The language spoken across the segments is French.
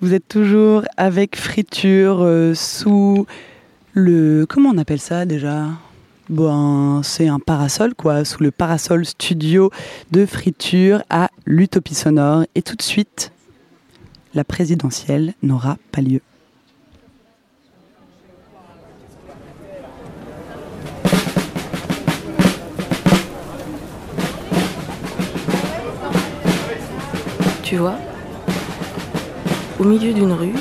Vous êtes toujours avec Friture euh, sous le. Comment on appelle ça déjà? Bon, c'est un parasol, quoi, sous le parasol studio de Friture à l'Utopie Sonore. Et tout de suite, la présidentielle n'aura pas lieu. Tu vois, au milieu d'une rue,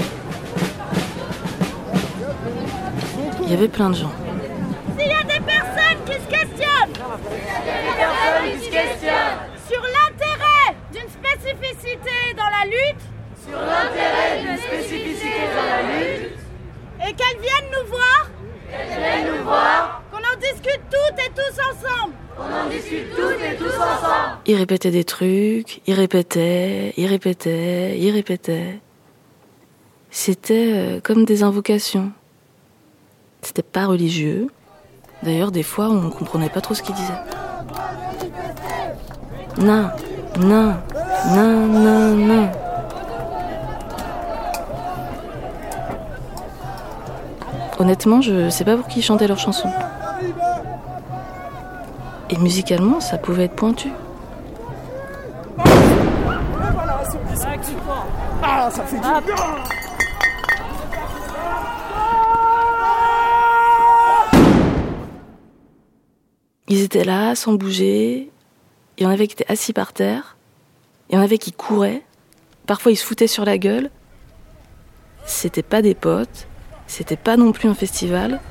il y avait plein de gens. S'il y a des personnes qui se questionnent, sur l'intérêt d'une spécificité dans la lutte, sur l'intérêt d'une spécificité dans la lutte, et qu'elles viennent nous voir, qu'elles viennent nous voir, qu'on en discute toutes et tous ensemble. On en discute toutes et tous ensemble. Il répétait des trucs, il répétait, il répétait, il répétait. C'était euh, comme des invocations. C'était pas religieux. D'ailleurs, des fois, on comprenait pas trop ce qu'il disait. Non, non, non, non, non. Honnêtement, je sais pas pour qui chantaient leurs chansons. Et musicalement, ça pouvait être pointu. Ah, ça fait du bien Ils étaient là, sans bouger. Il y en avait qui étaient assis par terre. Il y en avait qui couraient. Parfois, ils se foutaient sur la gueule. C'était pas des potes. C'était pas non plus un festival.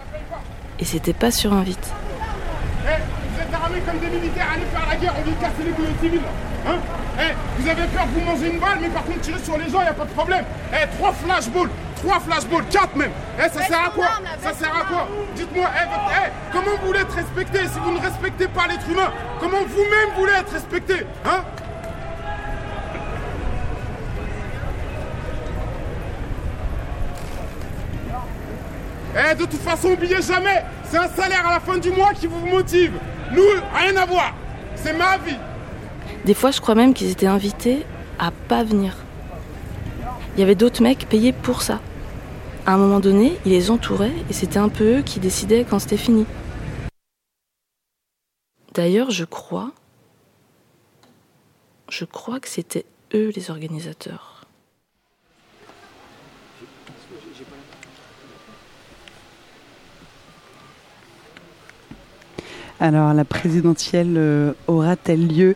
Et c'était pas sur un vite. Eh, vous êtes armés comme des militaires, allez faire la guerre, on vient casser les civils. Hein? Eh, vous avez peur vous mangez une balle, mais par contre, tirer sur les gens, y a pas de problème. Eh, trois flashballs, trois flashballs, quatre même. Eh, ça sert à quoi? Ça sert à quoi? Dites-moi, eh, votre- eh, comment vous voulez être respecté si vous ne respectez pas l'être humain? Comment vous-même voulez être respecté Hein? Eh, de toute façon, oubliez jamais, c'est un salaire à la fin du mois qui vous motive. Nous, rien à voir. C'est ma vie. Des fois, je crois même qu'ils étaient invités à pas venir. Il y avait d'autres mecs payés pour ça. À un moment donné, ils les entouraient et c'était un peu eux qui décidaient quand c'était fini. D'ailleurs, je crois. Je crois que c'était eux les organisateurs. Alors, la présidentielle euh, aura-t-elle lieu?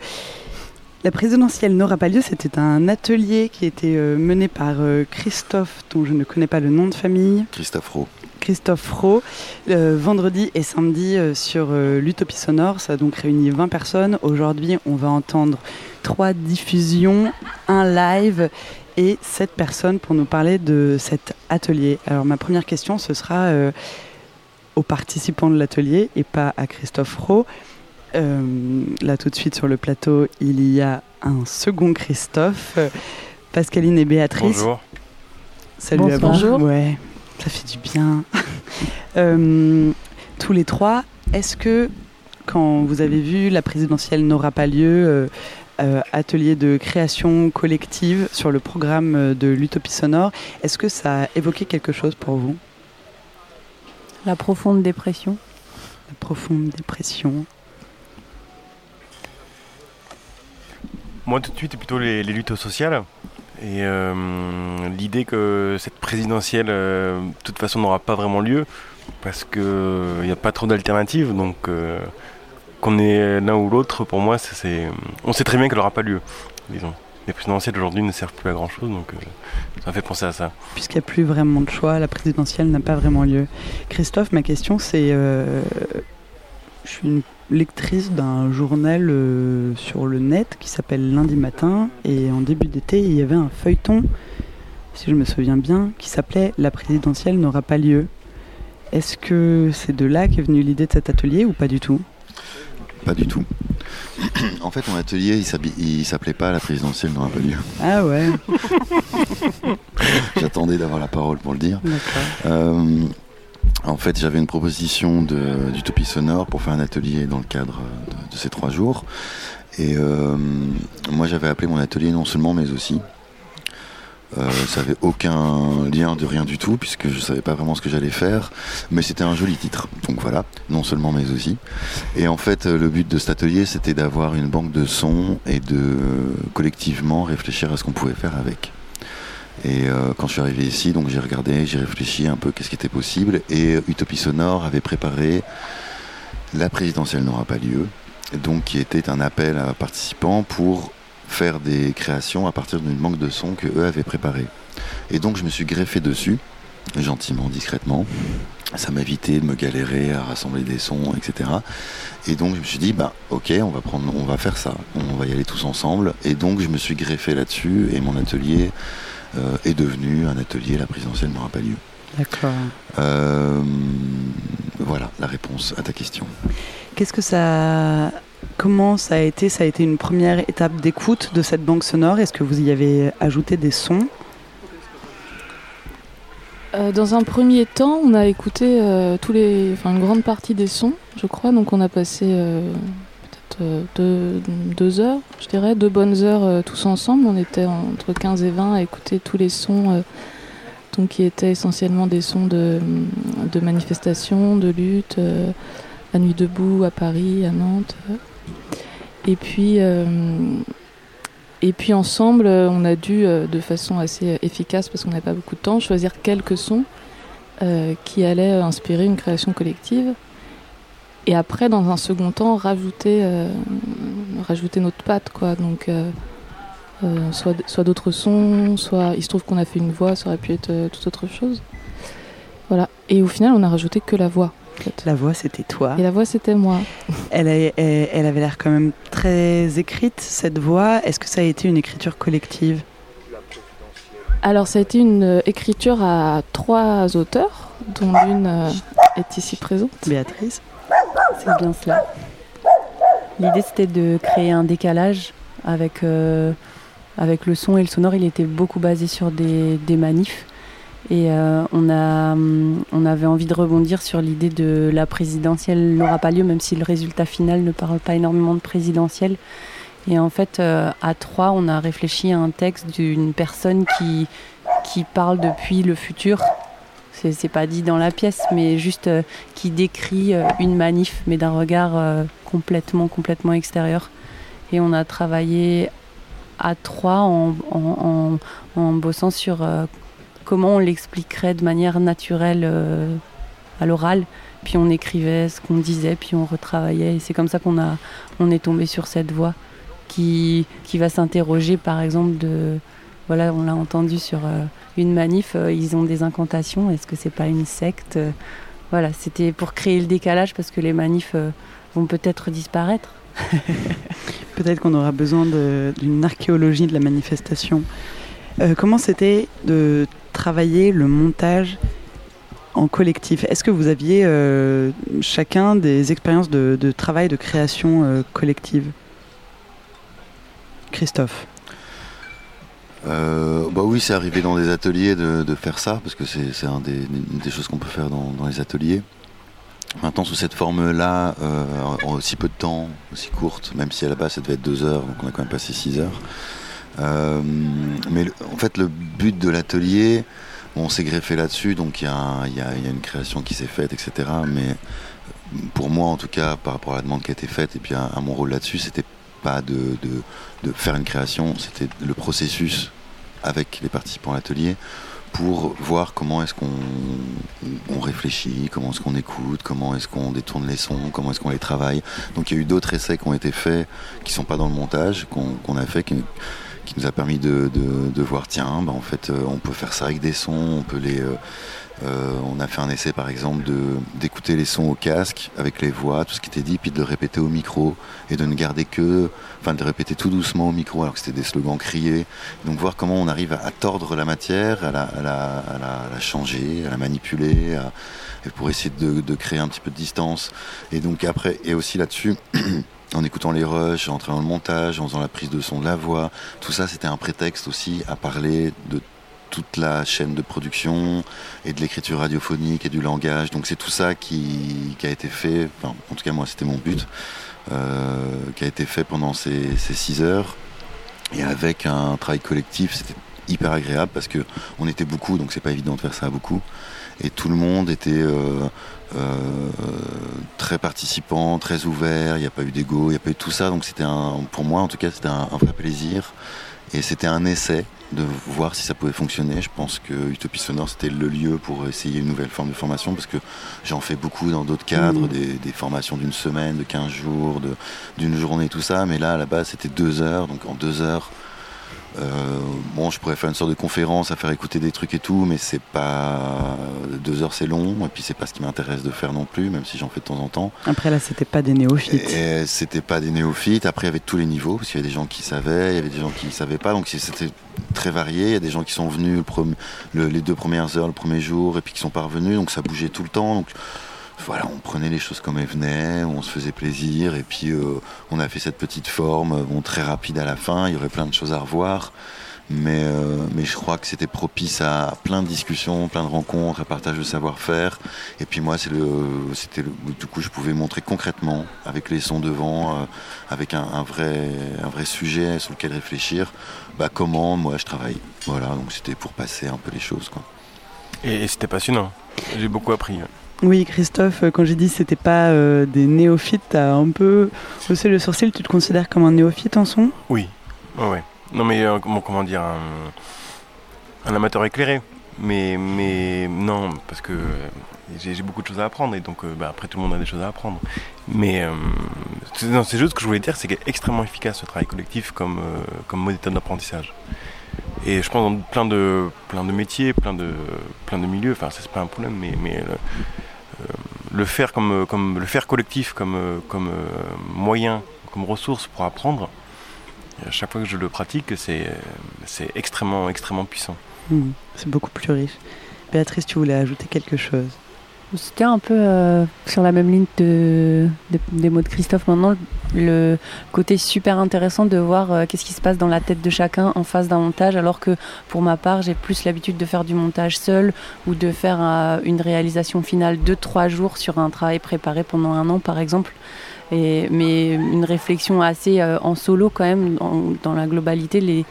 La présidentielle n'aura pas lieu. C'était un atelier qui était euh, mené par euh, Christophe, dont je ne connais pas le nom de famille. Christophe Rowe. Christophe Rowe, euh, vendredi et samedi euh, sur euh, l'Utopie Sonore. Ça a donc réuni 20 personnes. Aujourd'hui, on va entendre trois diffusions, un live et sept personnes pour nous parler de cet atelier. Alors, ma première question, ce sera aux participants de l'atelier et pas à Christophe Rowe. Euh, là, tout de suite sur le plateau, il y a un second Christophe, euh, Pascaline et Béatrice. Bonjour. Salut à vous. Bonjour. Ouais, ça fait du bien. Euh, tous les trois, est-ce que quand vous avez vu la présidentielle n'aura pas lieu, euh, euh, atelier de création collective sur le programme de l'Utopie sonore, est-ce que ça a évoqué quelque chose pour vous? La profonde dépression. La profonde dépression. Moi, tout de suite, plutôt les, luttes sociales. Et euh, l'idée que cette présidentielle, euh, de toute façon, n'aura pas vraiment lieu, parce qu'il n'y a pas trop d'alternatives. Donc, euh, qu'on ait l'un ou l'autre, pour moi, c'est- on sait très bien qu'elle n'aura pas lieu, disons. Les présidentielles aujourd'hui ne servent plus à grand-chose, donc euh, ça fait penser à ça. Puisqu'il n'y a plus vraiment de choix, la présidentielle n'a pas vraiment lieu. Christophe, ma question c'est, euh, je suis une lectrice d'un journal euh, sur le net qui s'appelle Lundi Matin, et en début d'été, il y avait un feuilleton, si je me souviens bien, qui s'appelait La présidentielle n'aura pas lieu. Est-ce que c'est de là qu'est venue l'idée de cet atelier ou pas du tout? Pas du tout. en fait, mon atelier, il s'appelait pas La présidentielle n'aura pas lieu. Ah ouais, J'attendais d'avoir la parole pour le dire. d'accord. Euh, en fait, j'avais une proposition d'Utopie Sonore pour faire un atelier dans le cadre de, de ces trois jours. Et euh, moi, j'avais appelé mon atelier non seulement, mais aussi. Euh, ça avait aucun lien de rien du tout, puisque je savais pas vraiment ce que j'allais faire, mais c'était un joli titre. Donc voilà, non seulement mais aussi. Et en fait, le but de cet atelier, c'était d'avoir une banque de sons et de collectivement réfléchir à ce qu'on pouvait faire avec. Et euh, quand je suis arrivé ici, donc j'ai regardé, j'ai réfléchi un peu qu'est-ce qui était possible. Et Utopie Sonore avait préparé la présidentielle n'aura pas lieu, donc qui était un appel à participants pour faire des créations à partir d'une banque de sons que eux avaient préparée. Et donc je me suis greffé dessus, gentiment, discrètement. Ça m'évitait de me galérer à rassembler des sons, etc. Et donc je me suis dit, bah ok, on va prendre, on va faire ça, on va y aller tous ensemble. Et donc je me suis greffé là-dessus et mon atelier euh, est devenu un atelier. La présidentielle n'aura pas lieu. D'accord. Euh, voilà la réponse à ta question. Qu'est-ce que ça. Comment ça a été Ça a été une première étape d'écoute de cette banque sonore? Est-ce que vous y avez ajouté des sons? Euh, Dans un premier temps, on a écouté euh, tous les, enfin une grande partie des sons, je crois. Donc on a passé euh, deux, deux heures, je dirais, deux bonnes heures euh, tous ensemble. On était entre 15 et 20 à écouter tous les sons, euh, donc qui étaient essentiellement des sons de, manifestations, de lutte, euh, la nuit debout à Paris, à Nantes. euh. Et puis euh, et puis ensemble, euh, on a dû, euh, de façon assez efficace, parce qu'on n'avait pas beaucoup de temps, choisir quelques sons euh, qui allaient inspirer une création collective. Et après, dans un second temps, rajouter, euh, rajouter notre patte, quoi. Donc, euh, euh, soit, soit d'autres sons, soit il se trouve qu'on a fait une voix, ça aurait pu être toute autre chose. Voilà. Et au final, on a rajouté que la voix. en fait. La voix, c'était toi. Et la voix, c'était moi. Elle, a- elle- elle avait l'air quand même très écrite, cette voix. Est-ce que ça a été une écriture collective? Alors, ça a été une écriture à trois auteurs, dont l'une est ici présente. Béatrice C'est bien cela. L'idée c'était de créer un décalage avec, euh, avec le son et le sonore. Il était beaucoup basé sur des, des manifs. Et euh, on, a, hum, on avait envie de rebondir sur l'idée de la présidentielle n'aura pas lieu, même si le résultat final ne parle pas énormément de présidentielle. Et en fait, euh, à trois, on a réfléchi à un texte d'une personne qui, qui parle depuis le futur. C'est pas dit dans la pièce, mais juste euh, qui décrit euh, une manif, mais d'un regard euh, complètement, complètement extérieur. Et on a travaillé à trois en, en, bossant sur comment on l'expliquerait de manière naturelle à l'oral. Puis on écrivait ce qu'on disait, puis on retravaillait. Et c'est comme ça qu'on on est tombé sur cette voix qui, qui va s'interroger, par exemple, de. Voilà, on l'a entendu sur euh, une manif, euh, ils ont des incantations. Est-ce que c'est pas une secte Euh, Voilà, c'était pour créer le décalage parce que les manifs vont peut-être disparaître. Peut-être qu'on aura besoin d'une archéologie de la manifestation. Comment c'était de travailler le montage en collectif? Est-ce que vous aviez chacun des expériences de, travail, de création collective? Christophe Euh, bah oui, c'est arrivé dans des ateliers de, faire ça, parce que c'est un des, une des choses qu'on peut faire dans, les ateliers. Maintenant, sous cette forme-là, euh, en aussi peu de temps, aussi courte, même si à la base ça devait être deux heures, donc on a quand même passé six heures. Euh, mais en fait, le but de l'atelier, on s'est greffé là-dessus, donc il y, a une création qui s'est faite, etc. Mais pour moi, en tout cas, par rapport à la demande qui a été faite, et puis à, mon rôle là-dessus, c'était pas de faire une création, c'était le processus avec les participants à l'atelier pour voir comment est-ce qu'on on réfléchit, comment est-ce qu'on écoute, comment est-ce qu'on détourne les sons, comment est-ce qu'on les travaille. Donc il y a eu d'autres essais qui ont été faits, qui sont pas dans le montage, qu'on a fait, qui, nous a permis de, voir, tiens, bah, en fait, euh, on peut faire ça avec des sons, on peut les... euh, euh, on a fait un essai par exemple d'écouter les sons au casque avec les voix, tout ce qui était dit, puis de le répéter au micro et de ne garder que, enfin de répéter tout doucement au micro alors que c'était des slogans criés. Donc voir comment on arrive à, tordre la matière, à la, changer, à la manipuler, pour essayer de, créer un petit peu de distance. Et donc après, et aussi là-dessus. En écoutant les rushs, en entrant dans le montage, en faisant la prise de son de la voix, tout ça c'était un prétexte aussi à parler de toute la chaîne de production et de l'écriture radiophonique et du langage. Donc c'est tout ça qui, a été fait, enfin, en tout cas moi c'était mon but, euh, qui a été fait pendant ces, ces six heures. Et avec un travail collectif, c'était hyper agréable parce que on était beaucoup, donc c'est pas évident de faire ça à beaucoup. Et tout le monde était euh, euh, très participant, très ouvert. Il n'y a pas eu d'ego, il n'y a pas eu tout ça. Donc c'était un, pour moi en tout cas, c'était un vrai plaisir. Et c'était un essai de voir si ça pouvait fonctionner. Je pense que Utopie Sonore, c'était le lieu pour essayer une nouvelle forme de formation, parce que j'en fais beaucoup dans d'autres cadres, Mhm. des, des formations d'une semaine, de 15 jours, d'une journée, tout ça. Mais là, à la base, c'était deux heures. Donc en deux heures, bon, je pourrais faire une sorte de conférence à faire écouter des trucs et tout, mais c'est pas. Deux heures, c'est long, et puis c'est pas ce qui m'intéresse de faire non plus, même si j'en fais de temps en temps. Après, là, c'était pas des néophytes. Et c'était pas des néophytes. Après, il y avait tous les niveaux, parce qu'il y avait des gens qui savaient, il y avait des gens qui savaient pas. Donc c'était très varié. Il y a des gens qui sont venus le prom- le- les deux premières heures, le premier jour, et puis qui sont pas revenus. Donc ça bougeait tout le temps. Donc voilà, on prenait les choses comme elles venaient, on se faisait plaisir, et puis euh, on a fait cette petite forme, euh, bon, très rapide à la fin. Il y aurait plein de choses à revoir. Mais, euh, mais je crois que c'était propice à plein de discussions, plein de rencontres, à partage de savoir-faire. Et puis moi, c'est le, c'était le, du coup, je pouvais montrer concrètement, avec les sons devant, avec un, vrai, un vrai sujet sur lequel réfléchir, bah, comment moi je travaille. Voilà, donc c'était pour passer un peu les choses, quoi. Et c'était passionnant. J'ai beaucoup appris. Oui, Christophe, quand j'ai dit que c'était pas euh, des néophytes, t'as un peu haussé le sourcil. Tu te considères comme un néophyte en son? Oui, ouais. Non mais euh, comment, dire, un, amateur éclairé. Mais, mais non, parce que euh, j'ai beaucoup de choses à apprendre et donc euh, bah, après tout le monde a des choses à apprendre. Mais c'est juste ce que je voulais dire, c'est qu'il extrêmement efficace ce travail collectif comme, comme méthode d'apprentissage. Et je pense dans plein de, plein de métiers, plein de, plein de milieux, enfin c'est pas un problème, mais, le faire comme, comme le faire collectif comme, euh, comme euh, moyen, comme ressource pour apprendre, à chaque fois que je le pratique, c'est c'est extrêmement, extrêmement puissant. Hmm, C'est beaucoup plus riche. Béatrice, tu voulais ajouter quelque chose? C'était un peu euh, sur la même ligne de, de- des mots de Christophe maintenant, le côté super intéressant de voir euh, qu'est-ce qui se passe dans la tête de chacun en face d'un montage, alors que pour ma part, j'ai plus l'habitude de faire du montage seul ou de faire euh, une réalisation finale de trois jours sur un travail préparé pendant un an, par exemple. Et, mais une réflexion assez euh, en solo quand même, dans la globalité, les,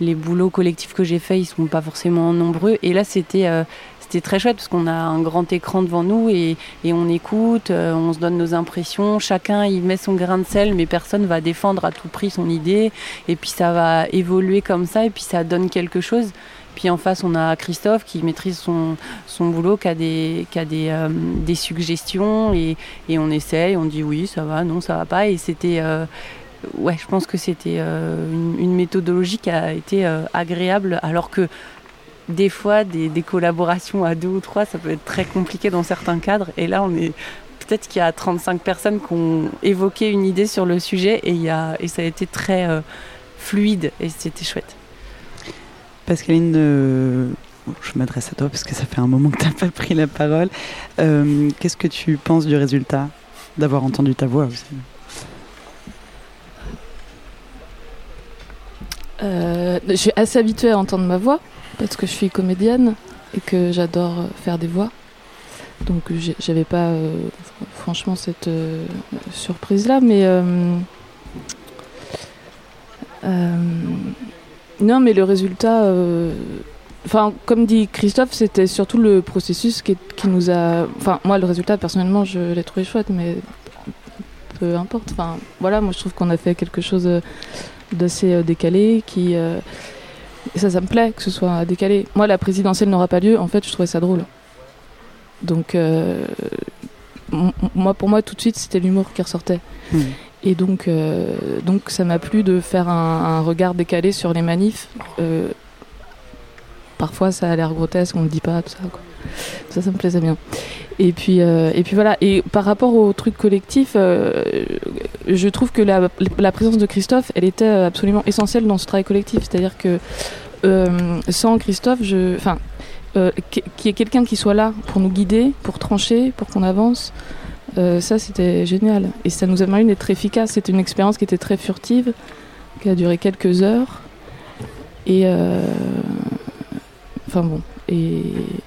les boulots collectifs que j'ai faits, ils sont pas forcément nombreux. Et là, c'était euh, c'était très chouette parce qu'on a un grand écran devant nous et, on écoute, euh, on se donne nos impressions, chacun il met son grain de sel, mais personne va défendre à tout prix son idée. Et puis ça va évoluer comme ça et puis ça donne quelque chose. Puis en face, on a Christophe qui maîtrise son, boulot, qui a des, euh, suggestions et, on essaye, on dit oui, ça va, non, ça va pas. Et c'était. euh, ouais, je pense que c'était une, méthodologie qui a été agréable, alors que des fois, des, des collaborations à deux ou trois, ça peut être très compliqué dans certains cadres. Et là, on est. Peut-être qu'il y a 35 personnes qui ont évoqué une idée sur le sujet et, il y a, et ça a été très euh, fluide et c'était chouette. Pascaline, euh, je m'adresse à toi parce que ça fait un moment que tu n'as pas pris la parole. Euh, Qu'est-ce que tu penses du résultat d'avoir entendu ta voix aussi Euh, je suis assez habituée à entendre ma voix parce que je suis comédienne et que j'adore faire des voix. Donc j'avais pas euh, franchement cette euh, surprise là, mais euh, non, mais le résultat, enfin comme dit Christophe, c'était surtout le processus qui, qui nous a, enfin moi le résultat personnellement je l'ai trouvé chouette, mais peu importe. Enfin voilà, moi je trouve qu'on a fait quelque chose. d'assez décalé qui et ça ça me plaît que ce soit décalé moi la présidentielle n'aura pas lieu en fait je trouvais ça drôle donc euh, moi pour moi tout de suite c'était l'humour qui ressortait Hmm. et donc euh, donc ça m'a plu de faire un, un regard décalé sur les manifs Euh, parfois ça a l'air grotesque on ne dit pas tout ça quoi. Ça ça me plaisait bien. Et puis euh, et puis voilà. Et par rapport au truc collectif euh, je trouve que la, présence de Christophe elle était absolument essentielle dans ce travail collectif. C'est à dire que euh, sans Christophe enfin euh, qu'il y ait quelqu'un qui soit là pour nous guider pour trancher pour qu'on avance euh, ça c'était génial. Et ça nous a permis d'être efficace. C'était une expérience qui était très furtive qui a duré quelques heures. Et euh, enfin bon et,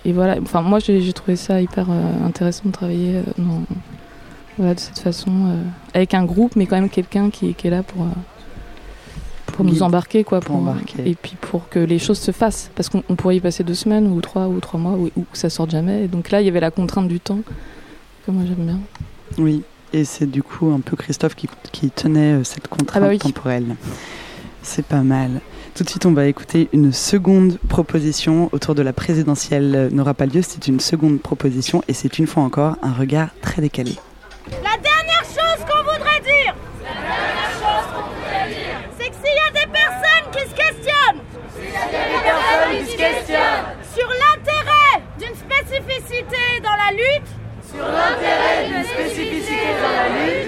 et voilà enfin moi j'ai trouvé ça hyper euh, intéressant de travailler euh, dans- voilà, de cette façon euh, avec un groupe mais quand même quelqu'un qui, qui est là pour pour nous embarquer quoi pour embarquer. et puis pour que les choses se fassent parce qu'on on pourrait y passer deux semaines ou trois ou trois mois ou, ou que ça sorte jamais et donc là il y avait la contrainte du temps que moi j'aime bien Oui, et c'est du coup un peu Christophe qui, qui tenait cette contrainte Ah bah oui. temporelle. C'est pas mal. Tout de suite, on va écouter une seconde proposition autour de la présidentielle euh, n'aura pas lieu. C'est une seconde proposition et c'est une fois encore un regard très décalé. La dernière chose qu'on voudrait dire, c'est que s'il y a des personnes qui se questionnent qui se questionne sur l'intérêt d'une spécificité dans la lutte, sur l'intérêt d'une spécificité dans la lutte.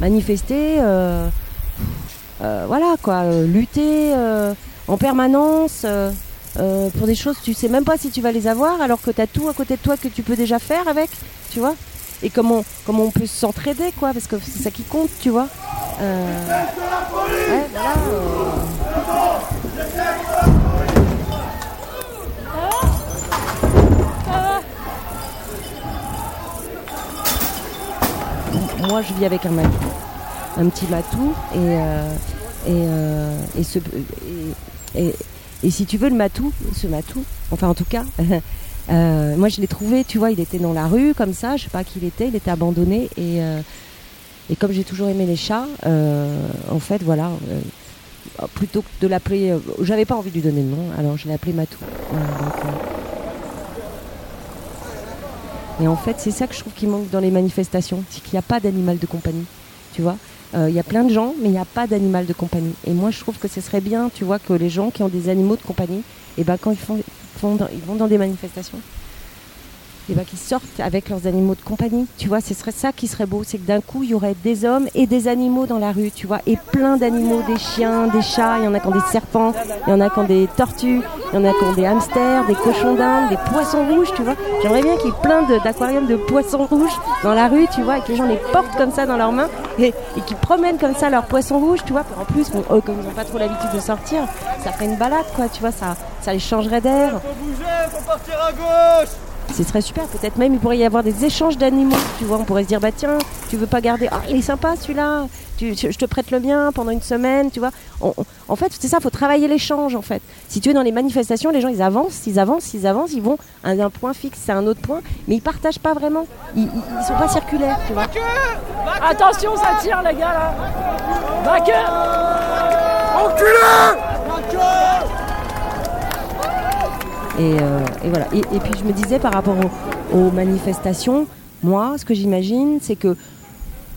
manifester, euh, euh, voilà quoi, euh, lutter euh, en permanence euh, euh, pour des choses, tu sais même pas si tu vas les avoir alors que tu as tout à côté de toi que tu peux déjà faire avec, tu vois. Et comment, comment on peut s'entraider quoi, parce que c'est ça qui compte, tu vois. Euh, ouais, moi je vis avec un matou, un petit matou et, ce, et, et- si tu veux le matou, ce matou, enfin en tout cas, euh, moi je l'ai trouvé, tu vois, il était dans la rue comme ça, je sais pas qui il était, il était abandonné et euh, comme j'ai toujours aimé les chats, euh, en fait voilà, plutôt que de l'appeler, j'avais pas envie de lui donner le nom, alors je l'ai appelé matou. Et en fait, c'est ça que je trouve qui manque dans les manifestations, c'est qu'il n'y a pas d'animal de compagnie, tu vois. Euh, Il y a plein de gens, mais il n'y a pas d'animal de compagnie. Et moi, je trouve que ce serait bien, tu vois, que les gens qui ont des animaux de compagnie, et ben quand ils, font, font ils vont dans des manifestations, et ben qu'ils sortent avec leurs animaux de compagnie, tu vois. Ce serait ça qui serait beau, c'est que d'un coup, il y aurait des hommes et des animaux dans la rue, tu vois, et plein d'animaux, des chiens, des chats, il y en a qui ont des serpents, il y en a qui ont des tortues, il y en a qui ont des hamsters, des cochons d'Inde, des poissons rouges, tu vois. J'aimerais bien qu'il y ait plein d'aquariums de, poissons rouges dans la rue, tu vois, et que les gens les portent comme ça dans leurs mains et, qu'ils promènent comme ça leurs poissons rouges, tu vois. En plus, comme ils n'ont pas trop l'habitude de sortir, ça ferait une balade, quoi, tu vois, ça, ça les changerait d'air. Ce serait super, peut-être même il pourrait y avoir des échanges d'animaux, tu vois, on pourrait se dire bah tiens, tu veux pas garder, ah il est sympa celui-là, tu, je je te prête le mien pendant une semaine, tu vois. On- on- en fait, c'est ça, faut travailler l'échange en fait. Si tu es dans les manifestations, les gens ils avancent, ils avancent, ils avancent, ils vont à un point fixe, à un autre point, mais ils partagent pas vraiment, ils, ils, ils sont pas circulaires, tu vois. Attention, ça tire les gars là Vainqueur Et, euh, et voilà. Et, puis je me disais par rapport aux, manifestations, moi, ce que j'imagine, c'est que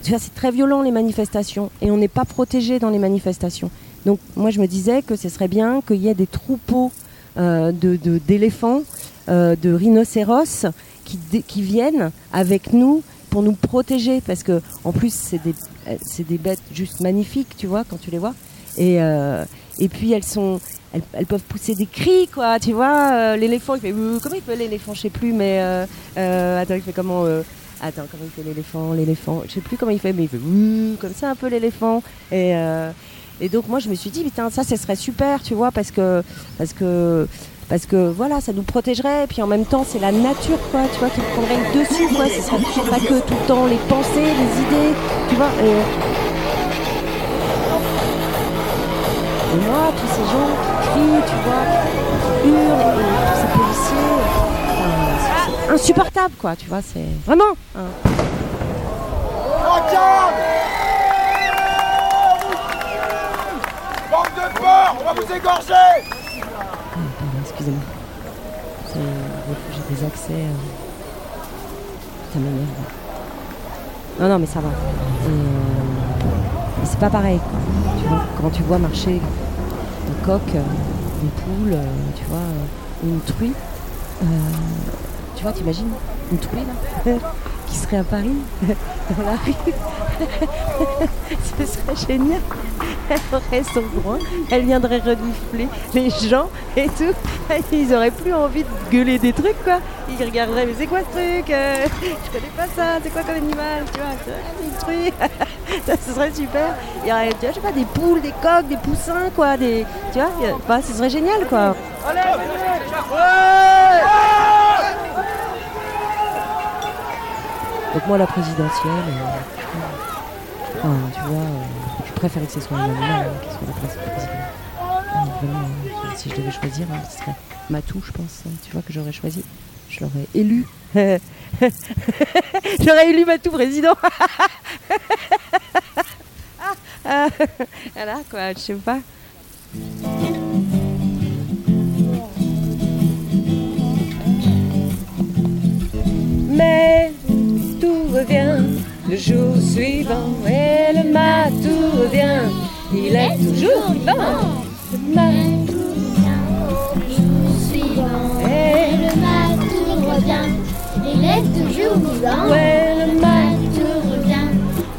c'est très violent les manifestations et on n'est pas protégé dans les manifestations. Donc moi, je me disais que ce serait bien qu'il y ait des troupeaux euh, d'éléphants, euh, de rhinocéros qui, viennent avec nous pour nous protéger parce que en plus c'est des des bêtes juste magnifiques, tu vois, quand tu les vois. Et et puis elles sont elles, peuvent pousser des cris quoi, tu vois. euh, l'éléphant il fait euh, comment il fait l'éléphant, je sais plus, mais euh, euh, attends il fait comment euh, Attends, comment il fait l'éléphant L'éléphant, je sais plus comment il fait, mais il fait comme ça un peu l'éléphant. Et, euh, et donc moi je me suis dit, putain, ça, ce serait super, tu vois, parce que, parce que, parce que voilà, ça nous protégerait. Et puis en même temps, c'est la nature, quoi, tu vois, qui prendrait le dessus, quoi. Ce serait pas que tout le temps les pensées, les idées, tu vois. Et, et moi, tous ces gens tu vois, qui hurlent, et tous ces policiers, enfin, c'est- c'est insupportable, quoi, tu vois, c'est vraiment. hein. Bande de porcs On va vous égorger Pardon, excusez-moi. J'ai des accès. euh, Ça m'énerve. Non, non, mais ça va. Euh, c'est pas pareil. quoi. Tu vois, quand tu vois marcher euh, une poule, euh, tu vois, euh, une truie, tu vois, t'imagines une truie là qui serait à Paris dans la rue Ce serait génial. Elle aurait son droit, elle viendrait renifler les gens et tout. Ils auraient plus envie de gueuler des trucs quoi. Ils regarderaient, mais c'est quoi ce truc euh, Je connais pas ça, c'est quoi comme animal Tu vois, c'est un truc. ça ce serait super. Il y aurait, tu vois, je sais pas, des poules, des coqs, des poussins quoi. Des, tu vois, bah, ce serait génial quoi. Donc moi la présidentielle, euh, enfin, tu vois, euh, je préfère que ce soit un animal hein, soit la vraiment, hein, si je devais choisir, hein, ce serait Matou, je pense. hein, tu vois que j'aurais choisi, je l'aurais élu. j'aurais élu Matou président. Voilà quoi, je sais pas. Mais tout revient le jour suivant et le matou revient. Il est toujours vivant. Le matou Et le matou revient, il est toujours vivant. Ouais, le Le matou revient,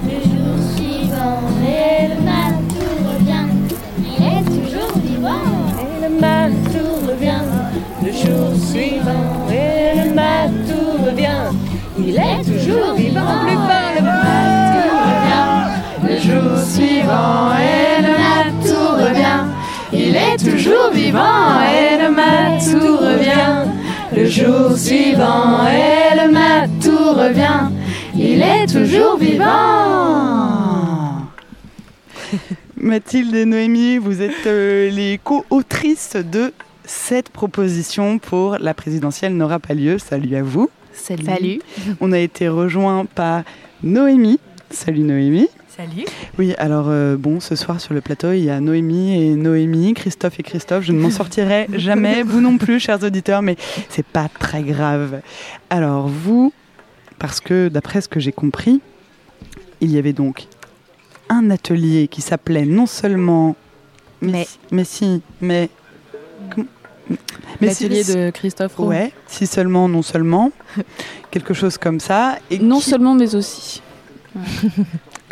le jour suivant. Et le matou revient, il est toujours vivant. Et le matou revient le jour suivant Il est toujours vivant, plus fort le revient. Le jour suivant et le matou revient. Il est toujours vivant et le matou revient. Le jour suivant et le matou revient. Il est toujours vivant. Mathilde et Noémie, vous êtes euh, les co-autrices de cette proposition pour la présidentielle n'aura pas lieu. Salut à vous. Salut. On a été rejoint par Noémie. Salut Noémie. Salut. Oui, alors euh, bon, ce soir sur le plateau, il y a Noémie et Noémie, Christophe et Christophe. Je ne m'en sortirai jamais, vous non plus, chers auditeurs, mais c'est pas très grave. Alors vous, parce que d'après ce que j'ai compris, il y avait donc un atelier qui s'appelait non seulement mais mais si mais si- L'atelier de Christophe Roux. Ouais, si seulement, non seulement, quelque chose comme ça. Et Non qui- seulement, mais aussi.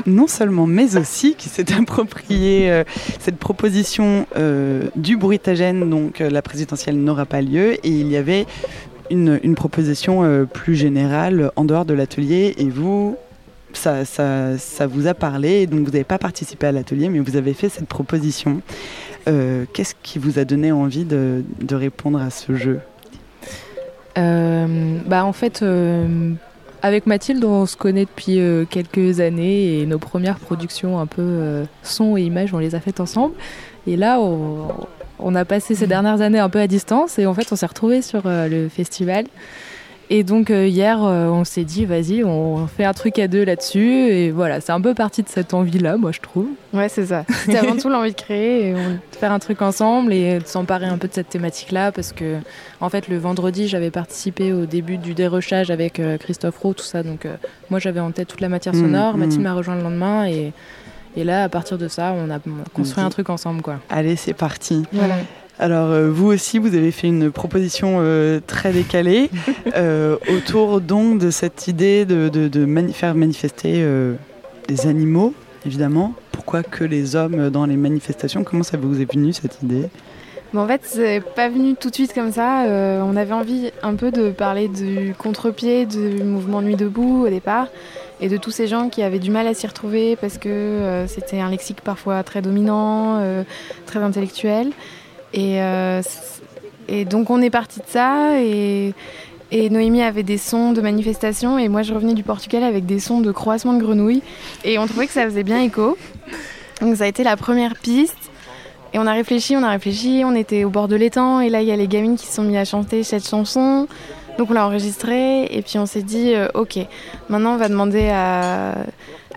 non seulement, mais aussi qui s'est approprié euh, cette proposition euh, du bruitagène, donc euh, la présidentielle n'aura pas lieu, et il y avait une, une proposition euh, plus générale en dehors de l'atelier, et vous, ça, ça, ça vous a parlé, donc vous n'avez pas participé à l'atelier, mais vous avez fait cette proposition. Euh, Qu'est-ce qui vous a donné envie de, de répondre à ce jeu? Euh, bah en fait, euh, avec Mathilde, on se connaît depuis quelques années et nos premières productions un peu son et images, on les a faites ensemble. Et là, on, on a passé ces dernières années un peu à distance et en fait, on s'est retrouvés sur le festival. Et donc euh, hier, euh, on s'est dit, vas-y, on fait un truc à deux là-dessus. Et voilà, c'est un peu parti de cette envie-là, moi, je trouve. Ouais, c'est ça. C'était avant tout l'envie de créer et on- de faire un truc ensemble et de s'emparer un peu de cette thématique-là parce que en fait le vendredi j'avais participé au début du dérochage avec euh, Christophe Roux tout ça donc euh, moi j'avais en tête toute la matière Mm, sonore mm. Mathilde m'a rejoint le lendemain et, et là à partir de ça on a construit un truc ensemble quoi Allez, c'est parti. Voilà. Alors, euh, vous aussi, vous avez fait une proposition euh, très décalée euh, autour donc de cette idée de, de- de mani- faire manifester euh, des animaux, évidemment. Pourquoi que les hommes dans les manifestations? Comment ça vous est venu cette idée? Bon, en fait, c'est pas venu tout de suite comme ça. Euh, on avait envie un peu de parler du contre-pied du mouvement Nuit debout au départ et de tous ces gens qui avaient du mal à s'y retrouver parce que euh, c'était un lexique parfois très dominant, euh, très intellectuel. Et, euh, et donc on est parti de ça et, Noémie avait des sons de manifestation et moi je revenais du Portugal avec des sons de croassement de grenouilles et on trouvait que ça faisait bien écho. Donc ça a été la première piste. Et on a réfléchi, on a réfléchi, on était au bord de l'étang et là il y a les gamines qui se sont mis à chanter cette chanson. Donc on l'a enregistrée et puis on s'est dit euh, ok, maintenant on va demander à,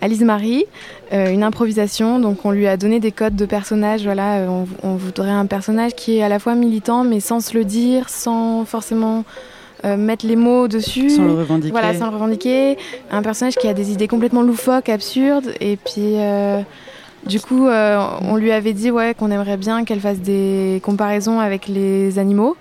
à Lise Marie une improvisation. Donc on lui a donné des codes de personnages. Voilà, euh, on, on voudrait un personnage qui est à la fois militant mais sans se le dire, sans forcément euh, mettre les mots dessus. Sans le revendiquer. Voilà, sans le revendiquer. Un personnage qui a des idées complètement loufoques, absurdes et puis. euh, du coup, euh, on lui avait dit ouais, qu'on aimerait bien qu'elle fasse des comparaisons avec les animaux.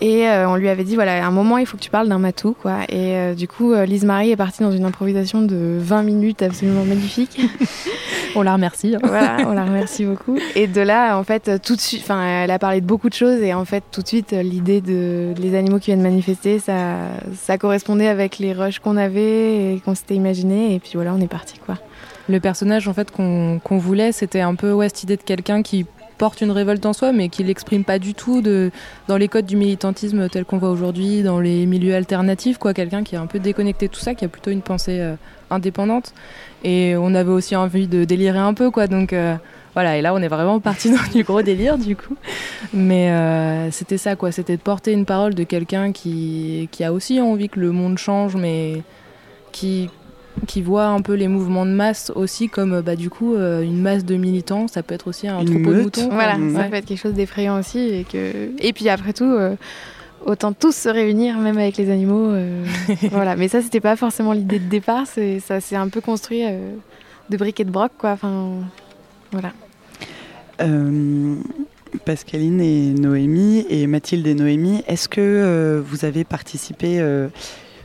Et euh, on lui avait dit, voilà, à un moment, il faut que tu parles d'un matou, quoi. Et euh, du coup, euh, Lise Marie est partie dans une improvisation de 20 minutes absolument magnifique. on la remercie. hein. voilà, on la remercie beaucoup. Et de là, en fait, tout de suite, enfin, elle a parlé de beaucoup de choses et en fait, tout de suite, l'idée de les animaux qui viennent manifester, ça, ça correspondait avec les rushs qu'on avait et qu'on s'était imaginé. Et puis voilà, on est parti, quoi. Le personnage en fait qu'on qu'on voulait, c'était un peu ouais, cette idée de quelqu'un qui porte une révolte en soi, mais qui l'exprime pas du tout dans les codes du militantisme tel qu'on voit aujourd'hui, dans les milieux alternatifs, quoi. Quelqu'un qui est un peu déconnecté de tout ça, qui a plutôt une pensée euh, indépendante. Et on avait aussi envie de délirer un peu, quoi. Donc euh, voilà, et là on est vraiment parti dans du gros délire du coup. Mais euh, c'était ça, quoi. C'était de porter une parole de quelqu'un qui a aussi envie que le monde change, mais qui qui voit un peu les mouvements de masse aussi comme bah, du coup euh, une masse de militants ça peut être aussi un Une troupeau de moutons. Voilà, ça Ouais. peut être quelque chose d'effrayant aussi. Et, que... et puis après tout, euh, autant tous se réunir, même avec les animaux. euh, voilà. Mais ça, c'était pas forcément l'idée de départ. C'est, ça s'est un peu construit euh, de briques et de broc, quoi. Enfin, voilà. Euh, Pascaline et Noémie, et Mathilde et Noémie, est-ce que euh, vous avez participé euh,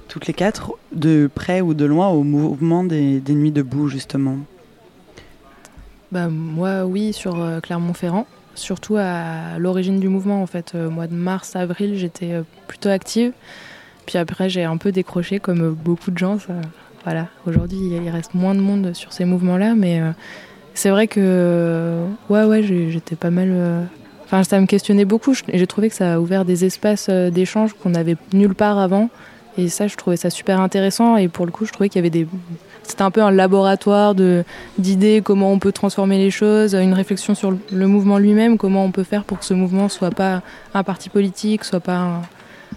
toutes les quatre, de près ou de loin, au mouvement des, Nuits debout, justement Bah, moi, oui, sur euh, Clermont-Ferrand, surtout à l'origine du mouvement. En fait, Euh, mois de mars, avril, j'étais euh, plutôt active. Puis après, j'ai un peu décroché, comme beaucoup de gens. voilà, aujourd'hui, il reste moins de monde sur ces mouvements-là, mais c'est vrai que, ouais, ouais, j'étais pas mal. Enfin, ça me questionnait beaucoup. Et J'ai trouvé que ça a ouvert des espaces d'échange qu'on n'avait nulle part avant. Et ça, je trouvais ça super intéressant. Et pour le coup, je trouvais qu'il y avait des. C'était un peu un laboratoire d'idées, comment on peut transformer les choses, une réflexion sur le- mouvement lui-même, comment on peut faire pour que ce mouvement soit pas un parti politique, soit pas.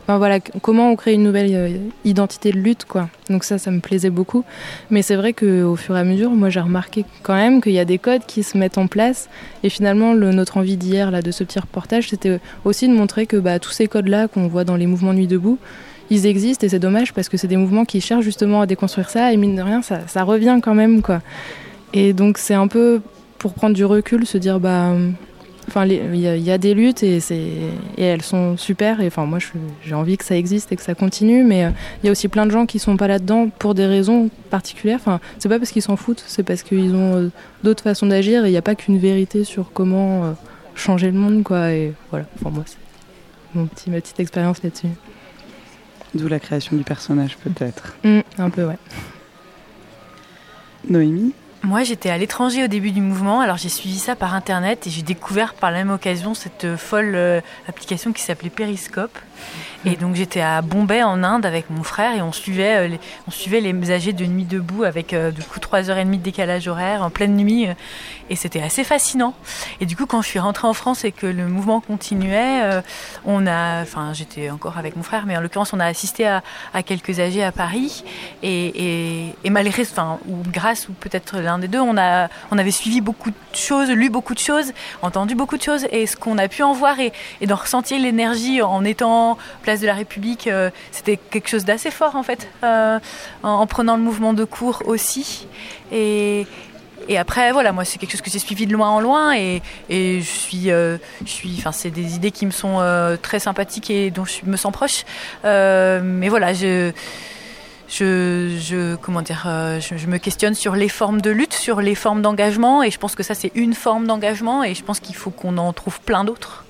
Enfin voilà, comment on crée une nouvelle euh, identité de lutte, quoi. Donc ça, ça me plaisait beaucoup. Mais c'est vrai qu'au fur et à mesure, moi, j'ai remarqué quand même qu'il y a des codes qui se mettent en place. Et finalement, le- notre envie d'hier, là, de ce petit reportage, c'était aussi de montrer que bah, tous ces codes-là qu'on voit dans les mouvements Nuit debout, ils existent et c'est dommage parce que c'est des mouvements qui cherchent justement à déconstruire ça et mine de rien, ça, revient quand même, quoi. Et donc c'est un peu pour prendre du recul, se dire bah, enfin il y, a- des luttes et elles sont super et enfin moi j'ai envie que ça existe et que ça continue, mais euh, il y a aussi plein de gens qui sont pas là-dedans pour des raisons particulières. Enfin c'est pas parce qu'ils s'en foutent, c'est parce qu'ils ont euh, d'autres façons d'agir et il n'y a pas qu'une vérité sur comment euh, changer le monde quoi. Et voilà, enfin moi c'est mon ma petite expérience là-dessus. D'où la création du personnage, peut-être. Mm, un peu ouais. Noémie Moi, j'étais à l'étranger au début du mouvement, alors j'ai suivi ça par internet et j'ai découvert par la même occasion cette folle euh, application qui s'appelait Periscope. Et donc j'étais à Bombay en Inde avec mon frère et on suivait, euh, les, on suivait les âgés de nuit debout avec euh, du coup 3h30 de décalage horaire en pleine nuit euh, et c'était assez fascinant. Et du coup quand je suis rentrée en France et que le mouvement continuait, on a, enfin j'étais encore avec mon frère mais en l'occurrence on a assisté à, à quelques âgés à Paris et, malgré, enfin ou grâce ou peut-être l'un des deux, on a, on avait suivi beaucoup de choses, lu beaucoup de choses, entendu beaucoup de choses et ce qu'on a pu en voir et, et d'en ressentir l'énergie en étant de la République, euh, c'était quelque chose d'assez fort en fait, euh, en, en prenant le mouvement de cours aussi. Et, après, voilà, moi, c'est quelque chose que j'ai suivi de loin en loin et, et je suis, euh, je suis, enfin, c'est des idées qui me sont très sympathiques et dont je me sens proche. Mais voilà, je, je, je comment dire, je me questionne sur les formes de lutte, sur les formes d'engagement et je pense que ça, c'est une forme d'engagement et je pense qu'il faut qu'on en trouve plein d'autres.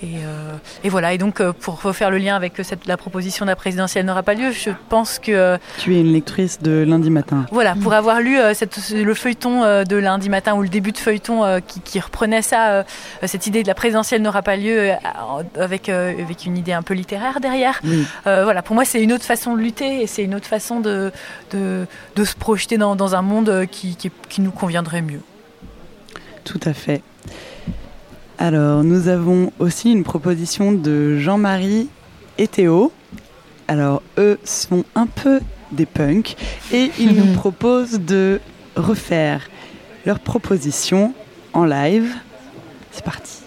Et, euh, et voilà, et donc euh, pour faire le lien avec cette, la proposition de la présidentielle n'aura pas lieu, je pense que euh, Tu es une lectrice de lundi matin. voilà, pour avoir lu euh, cette, le feuilleton euh, de lundi matin ou le début de feuilleton euh, qui, qui reprenait ça, euh, cette idée de la présidentielle n'aura pas lieu euh, avec, euh, avec une idée un peu littéraire derrière. Oui. Euh, voilà, pour moi, c'est une autre façon de lutter et c'est une autre façon de, de, de se projeter dans, dans un monde euh, qui, qui, qui nous conviendrait mieux. Tout à fait. Alors, nous avons aussi une proposition de Jean-Marie et Théo. Alors, eux sont un peu des punks et ils nous proposent de refaire leur proposition en live. C'est parti.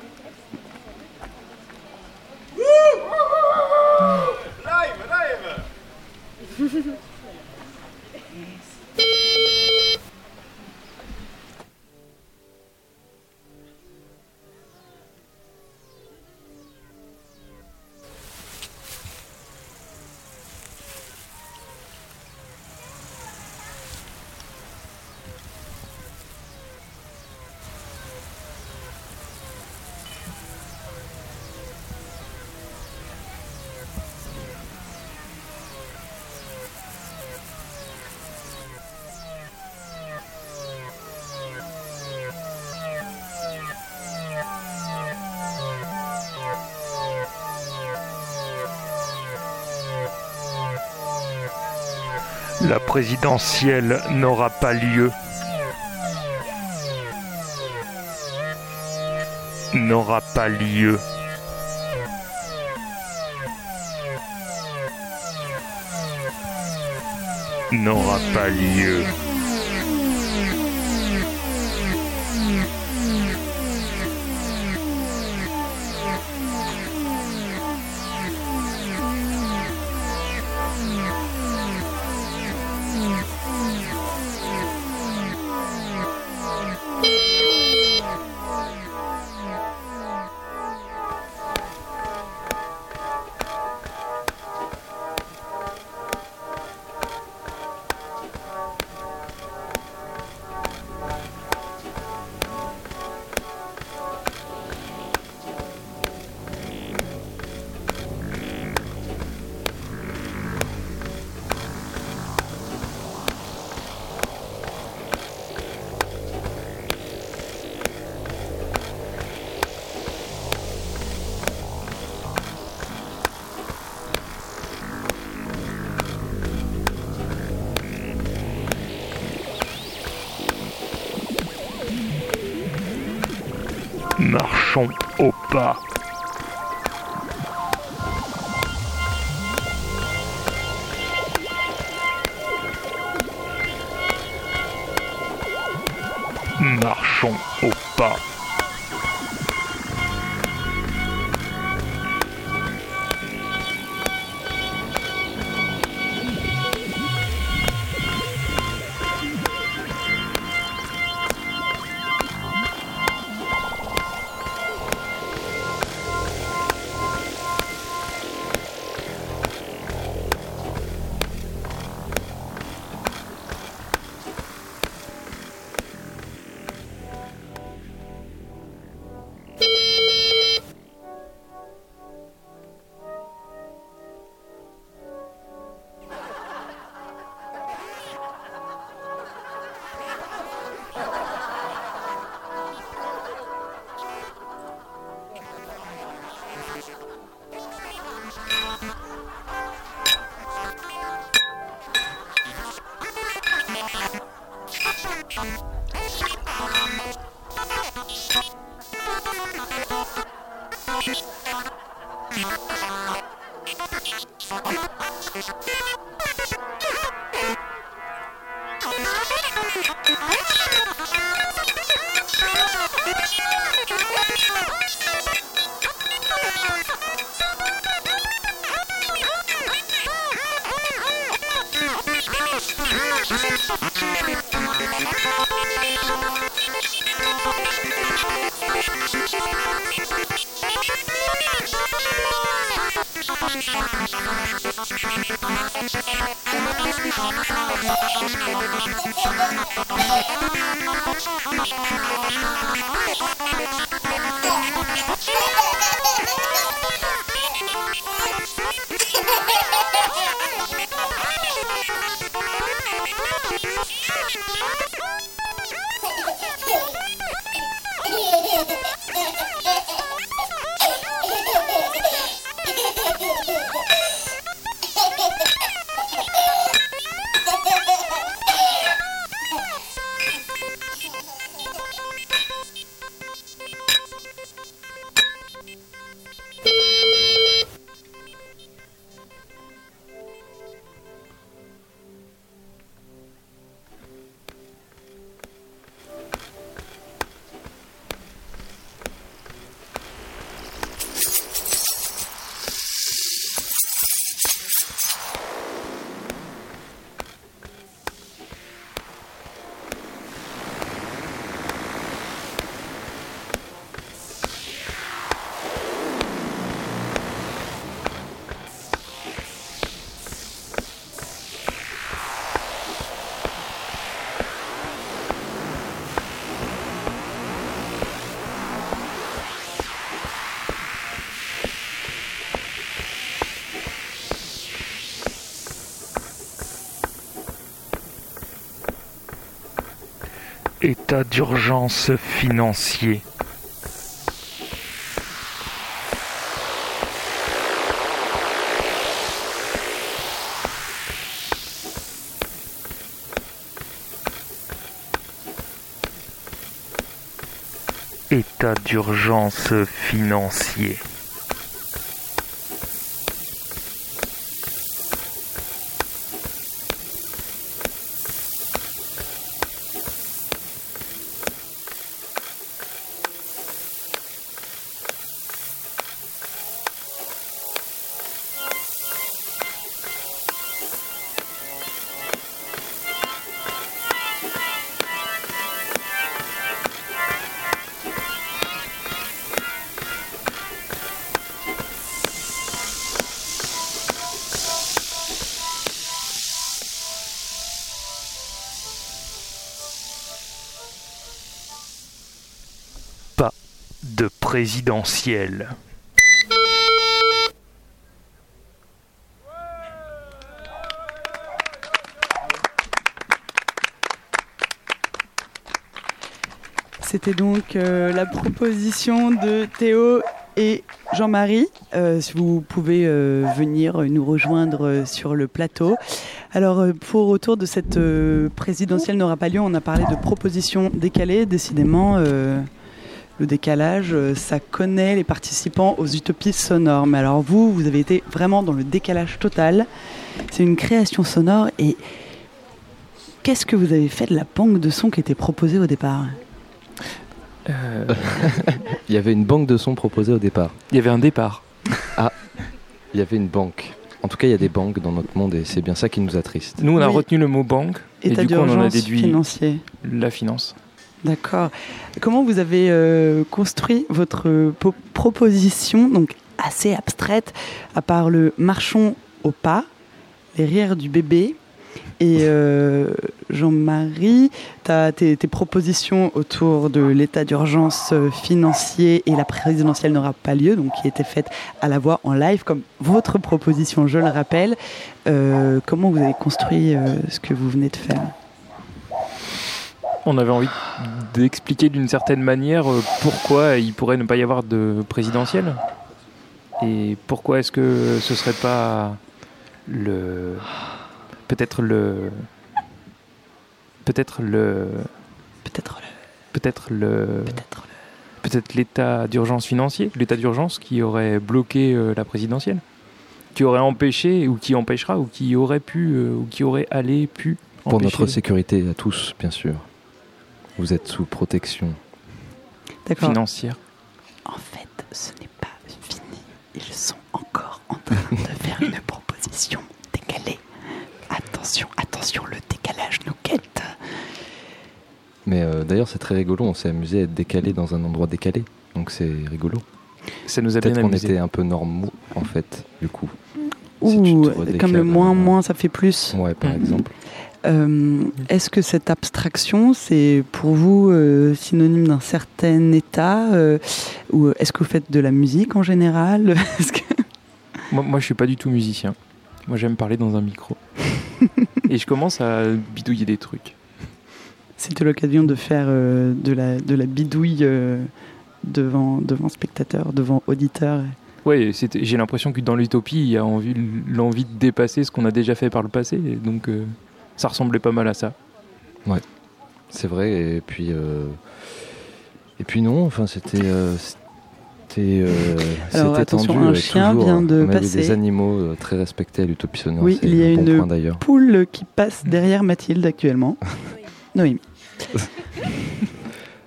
La présidentielle n'aura pas lieu. N'aura pas lieu. N'aura pas lieu. Production. état d'urgence financier. État d'urgence financier. De présidentielle. C'était donc euh, la proposition de Théo et Jean-Marie. Euh, si vous pouvez euh, venir nous rejoindre sur le plateau. Alors, pour autour de cette présidentielle n'aura pas lieu, on a parlé de propositions décalées. Décidément, le décalage, euh, ça connaît les participants aux utopies sonores. Mais alors, vous, vous avez été vraiment dans le décalage total. C'est une création sonore. Et qu'est-ce que vous avez fait de la banque de sons qui était proposée au départ Euh, Il y avait une banque de sons proposée au départ. Il y avait un départ. Ah, il y avait une banque. En tout cas, il y a des banques dans notre monde et c'est bien ça qui nous attriste. Nous, on a Oui. retenu le mot banque. État et du coup, on en a déduit financier. la finance. D'accord. Comment vous avez euh, construit votre po- proposition, donc assez abstraite, à part le marchons au pas, les rires du bébé et euh, Jean-Marie, tes, tes propositions autour de l'état d'urgence euh, financier et la présidentielle n'aura pas lieu, donc qui était faite à la voix en live, comme votre proposition, je le rappelle. Euh, comment vous avez construit euh, ce que vous venez de faire? On avait envie d'expliquer d'une certaine manière euh, pourquoi il pourrait ne pas y avoir de présidentielle. Et pourquoi est-ce que ce serait pas le. Peut-être le. Peut-être le. Peut-être le. Peut-être le. Peut-être l'état d'urgence financier, l'état d'urgence qui aurait bloqué euh, la présidentielle, qui aurait empêché, ou qui empêchera, ou qui aurait pu, euh, ou qui aurait allé, pu. Pour empêcher. notre sécurité à tous, bien sûr. Vous êtes sous protection. Financière. En fait, ce n'est pas fini. Ils sont encore en train de faire une proposition décalée. Attention, attention, le décalage nous guette. Mais euh, d'ailleurs, c'est très rigolo. On s'est amusé à être décalé dans un endroit décalé. Donc c'est rigolo. Ça nous a bien Peut-être qu'on amusé. était un peu normaux, en fait, du coup. Ouh, te redécales comme le moins, moins, ça fait plus. Ouais, par exemple. Euh, Est-ce que cette abstraction, c'est pour vous euh, synonyme d'un certain état euh, Ou est-ce que vous faites de la musique en général que- Moi, moi, je suis pas du tout musicien. Moi, j'aime parler dans un micro. Et je commence à bidouiller des trucs. C'était l'occasion de faire de, la, de la bidouille devant, devant spectateurs, devant auditeurs. C'était- j'ai l'impression que dans l'utopie, il y a envie, l'envie de dépasser ce qu'on a déjà fait par le passé. Donc, euh, ça ressemblait pas mal à ça. Ouais, c'est vrai. Et puis, euh, et puis non. Enfin, c'était, euh, c'était, euh, Alors, c'était attention, tendu un chien toujours, vient de on avait passer. des animaux euh, très respectés à l'utopie sonore. Oui, il y a un une point, poule qui passe derrière Mathilde actuellement. Noémie.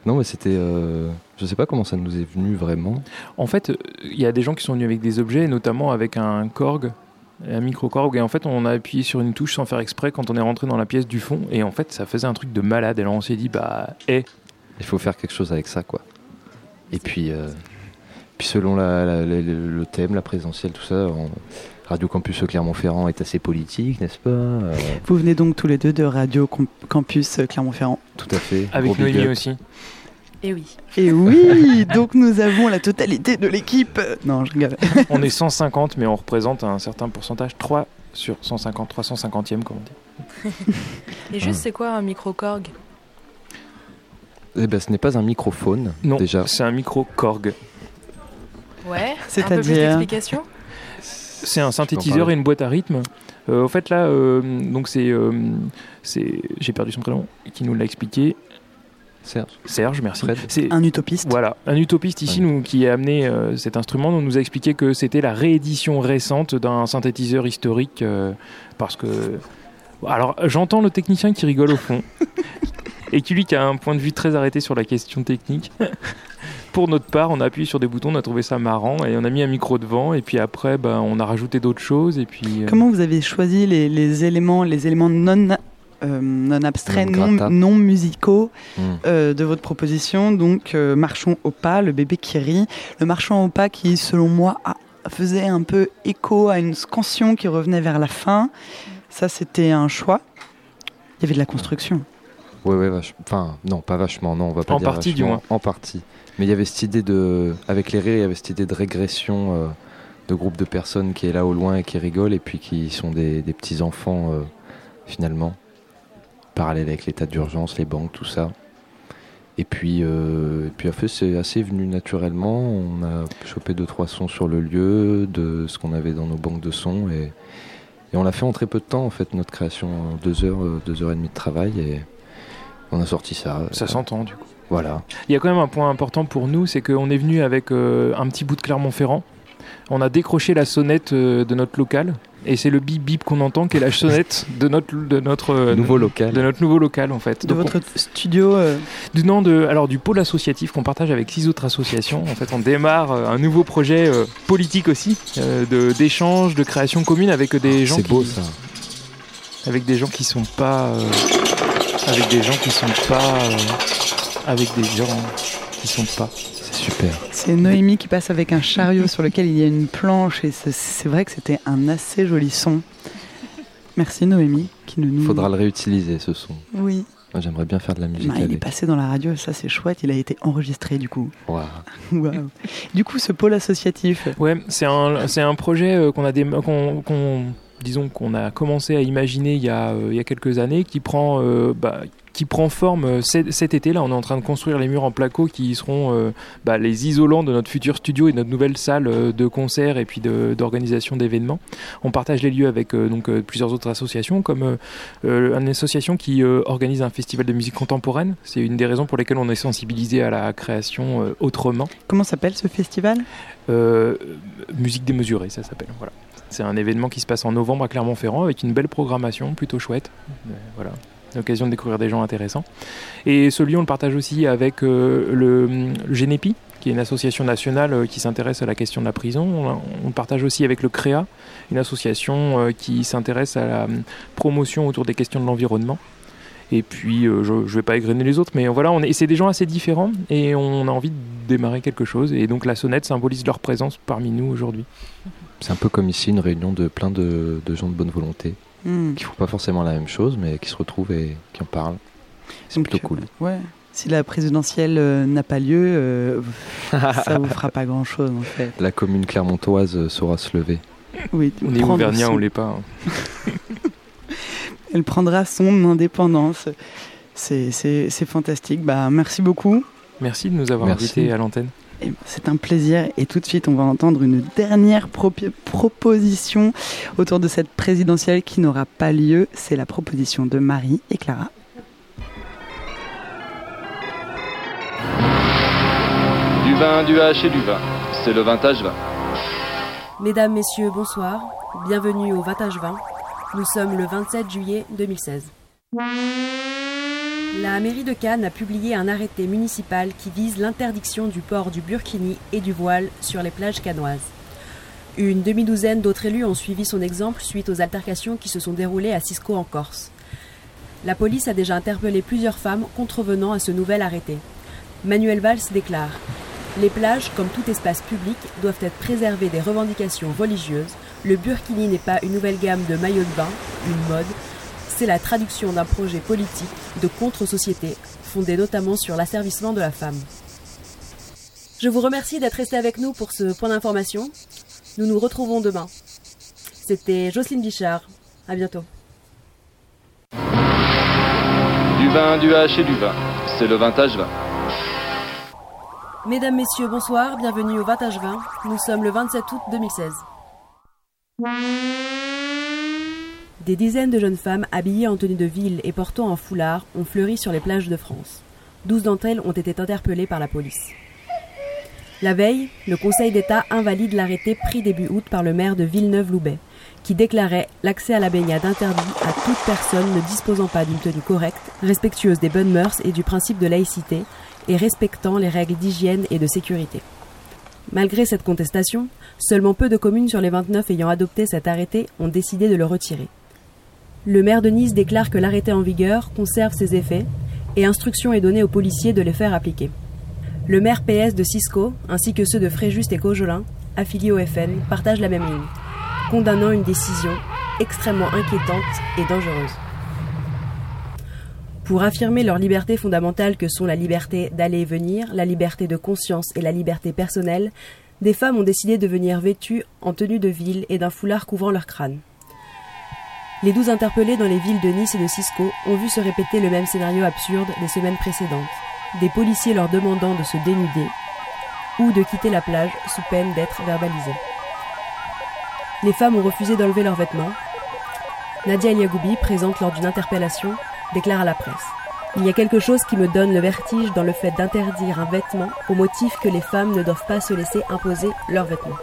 Non, mais c'était. euh, je sais pas comment ça nous est venu vraiment. En fait, il y a des gens qui sont venus avec des objets, notamment avec un Korg, un micro Korg, et en fait, on a appuyé sur une touche sans faire exprès quand on est rentré dans la pièce du fond, et en fait, ça faisait un truc de malade. Et alors, on s'est dit, bah, hé, Il faut faire quelque chose avec ça, quoi. Et puis, euh, puis selon la- la- la- le thème, la présidentielle, tout ça, on- Radio Campus Clermont-Ferrand est assez politique, n'est-ce pas Euh, Vous venez donc tous les deux de Radio Com- Campus Clermont-Ferrand. Tout à fait. avec Noémie aussi. Et oui. Et oui, donc nous avons la totalité de l'équipe. Non, je rigole. on est 150, mais on représente un certain pourcentage, 3 sur 150, 350e, comme on dit. Et juste, c'est quoi un micro-corg Eh ben, ce n'est pas un microphone, Non, déjà. c'est un micro Korg. Ouais. Un peu plus C'est-à-dire d'explications C'est un synthétiseur et une boîte à rythme. Euh, au fait, là, euh, donc c'est, euh, c'est, j'ai perdu son prénom, qui nous l'a expliqué. Serge. Serge, merci. C'est Un utopiste. voilà, un utopiste ici nous, qui a amené euh, cet instrument. On nous a expliqué que c'était la réédition récente d'un synthétiseur historique euh, parce que. Alors, j'entends le technicien qui rigole au fond et qui lui qui a un point de vue très arrêté sur la question technique. Pour notre part, on a appuyé sur des boutons, on a trouvé ça marrant et on a mis un micro devant et puis après, ben, on a rajouté d'autres choses et puis. euh, Comment vous avez choisi les, les éléments, les éléments non, non abstraits, Non non, musicaux Mm. euh, de votre proposition Donc, euh, Marchons au pas, le bébé qui rit. Le marchand au pas qui, selon moi, a- faisait un peu écho à une scansion qui revenait vers la fin. Ça, c'était un choix. Il y avait de la construction. Ouais, ouais, vache- enfin, non, pas vachement, non, on va pas En dire partie, du vachement, moins. En partie. Mais il y avait cette idée de. Avec les rires, il y avait cette idée de régression euh, de groupe de personnes qui est là au loin et qui rigolent et puis qui sont des, des petits-enfants, euh, finalement. Parallèle avec l'état d'urgence, les banques, tout ça. Et puis, euh, et puis en fait, c'est assez venu naturellement. On a chopé deux, trois sons sur le lieu, de ce qu'on avait dans nos banques de sons. Et, et on l'a fait en très peu de temps, en fait, notre création, en deux heures, euh, deux heures et demie de travail. Et on a sorti ça. Ça s'entend du coup. Voilà. Il y a quand même un point important pour nous, c'est qu'on est venu avec euh, un petit bout de Clermont-Ferrand. On a décroché la sonnette euh, de notre local. Et c'est le bip bip qu'on entend qui est la sonnette de notre de notre euh, Nouveau local. de notre nouveau local en fait. De Donc, votre studio. euh, du nom de alors du pôle associatif qu'on partage avec six autres associations. En fait, on démarre euh, un nouveau projet euh, politique aussi euh, de d'échange, de création commune avec des gens C'est qui beau ça. avec des gens qui sont pas euh, avec des gens qui sont pas euh, avec des gens qui sont pas C'est super. C'est Noémie qui passe avec un chariot sur lequel il y a une planche et c'est- vrai que c'était un assez joli son. Merci Noémie qui ne nous. Faudra le réutiliser ce son. Oui. J'aimerais bien faire de la musique il est passé dans la radio, ça c'est chouette, il a été enregistré du coup. Waouh. Waouh. Du coup, ce pôle associatif, Ouais, c'est un, c'est un projet euh, qu'on a qu'on, disons qu'on a commencé à imaginer il y a, euh, il y a quelques années, qui prend, euh, bah, qui prend forme euh, cet, été. Là, on est en train de construire les murs en placo qui seront euh, bah, les isolants de notre futur studio et notre nouvelle salle euh, de concert et puis de- d'organisation d'événements. On partage les lieux avec donc plusieurs autres associations, comme une association qui organise un festival de musique contemporaine. C'est une des raisons pour lesquelles on est sensibilisé à la création autrement. comment s'appelle ce festival? Euh, musique démesurée, ça s'appelle. Voilà. C'est un événement qui se passe en novembre à Clermont-Ferrand avec une belle programmation, plutôt chouette. Voilà. L'occasion de découvrir des gens intéressants. Et ce lieu, on le partage aussi avec euh, le, le qui est une association nationale euh, qui s'intéresse à la question de la prison. On, le partage aussi avec le CREA, une association euh, qui s'intéresse à la euh, promotion autour des questions de l'environnement. Et puis, je ne vais pas égrener les autres, mais voilà, on est, c'est des gens assez différents et on a envie de démarrer quelque chose. Et donc, la sonnette symbolise leur présence parmi nous aujourd'hui. C'est un peu comme ici, une réunion de plein de gens de bonne volonté Hmm. qui font pas forcément la même chose, mais qui se retrouvent et qui en parlent. C'est plutôt cool. Ouais. Si la présidentielle euh, n'a pas lieu, euh, ça vous fera pas grand chose en fait. La commune clermontoise euh, saura se lever. Oui, On est auvergnat, son- on l'est pas. hein. Elle prendra son indépendance. C'est- C'est c'est fantastique. Bah, merci beaucoup. Merci de nous avoir Merci. invités à l'antenne. Et C'est un plaisir. Et tout de suite, on va entendre une dernière proposition autour de cette présidentielle qui n'aura pas lieu. C'est la proposition de Marie et Clara. Du vin, du H et du vin. C'est le vintage vin. Mesdames, Messieurs, bonsoir. Bienvenue au Vintage 20. Nous sommes le 27 juillet 2016. La mairie de Cannes a publié un arrêté municipal qui vise l'interdiction du port du burkini et du voile sur les plages canoises. Une demi-douzaine d'autres élus ont suivi son exemple suite aux altercations qui se sont déroulées à Cisco en Corse. La police a déjà interpellé plusieurs femmes contrevenant à ce nouvel arrêté. Manuel Valls déclare Les plages, comme tout espace public, doivent être préservées des revendications religieuses. Le burkini n'est pas une nouvelle gamme de maillots de bain, une mode. C'est la traduction d'un projet politique de contre-société, fondé notamment sur l'asservissement de la femme. Je vous remercie d'être resté avec nous pour ce point d'information. Nous nous retrouvons demain. C'était Jocelyne Bichard. À bientôt. Du vin, du H et du vin. C'est le vintage vin. Mesdames, Messieurs, bonsoir, bienvenue au Vintage 20. Nous sommes le 27 août 2016. Des dizaines de jeunes femmes habillées en tenue de ville et portant un foulard ont fleuri sur les plages de France. 12 d'entre elles ont été interpellées par la police. La veille, le Conseil d'État invalide l'arrêté pris début août par le maire de Villeneuve-Loubet, qui déclarait l'accès à la baignade interdit à toute personne ne disposant pas d'une tenue correcte, respectueuse des bonnes mœurs et du principe de laïcité, et respectant les règles d'hygiène et de sécurité. Malgré cette contestation, seulement peu de communes sur les 29 ayant adopté cet arrêté ont décidé de le retirer. Le maire de Nice déclare que l'arrêté en vigueur conserve ses effets et instruction est donnée aux policiers de les faire appliquer. Le maire PS de Cisco, ainsi que ceux de Fréjus et Cojolin, affiliés au FN, partagent la même ligne, condamnant une décision extrêmement inquiétante et dangereuse. Pour affirmer leurs libertés fondamentales que sont la liberté d'aller et venir, la liberté de conscience et la liberté personnelle, des femmes ont décidé de venir vêtues en tenue de ville et d'un foulard couvrant leur crâne. Les douze interpellés dans les villes de Nice et de Cisco ont vu se répéter le même scénario absurde des semaines précédentes, des policiers leur demandant de se dénuder ou de quitter la plage sous peine d'être verbalisés. Les femmes ont refusé d'enlever leurs vêtements. Nadia Eliagoubi, présente lors d'une interpellation, déclare à la presse Il y a quelque chose qui me donne le vertige dans le fait d'interdire un vêtement au motif que les femmes ne doivent pas se laisser imposer leurs vêtements.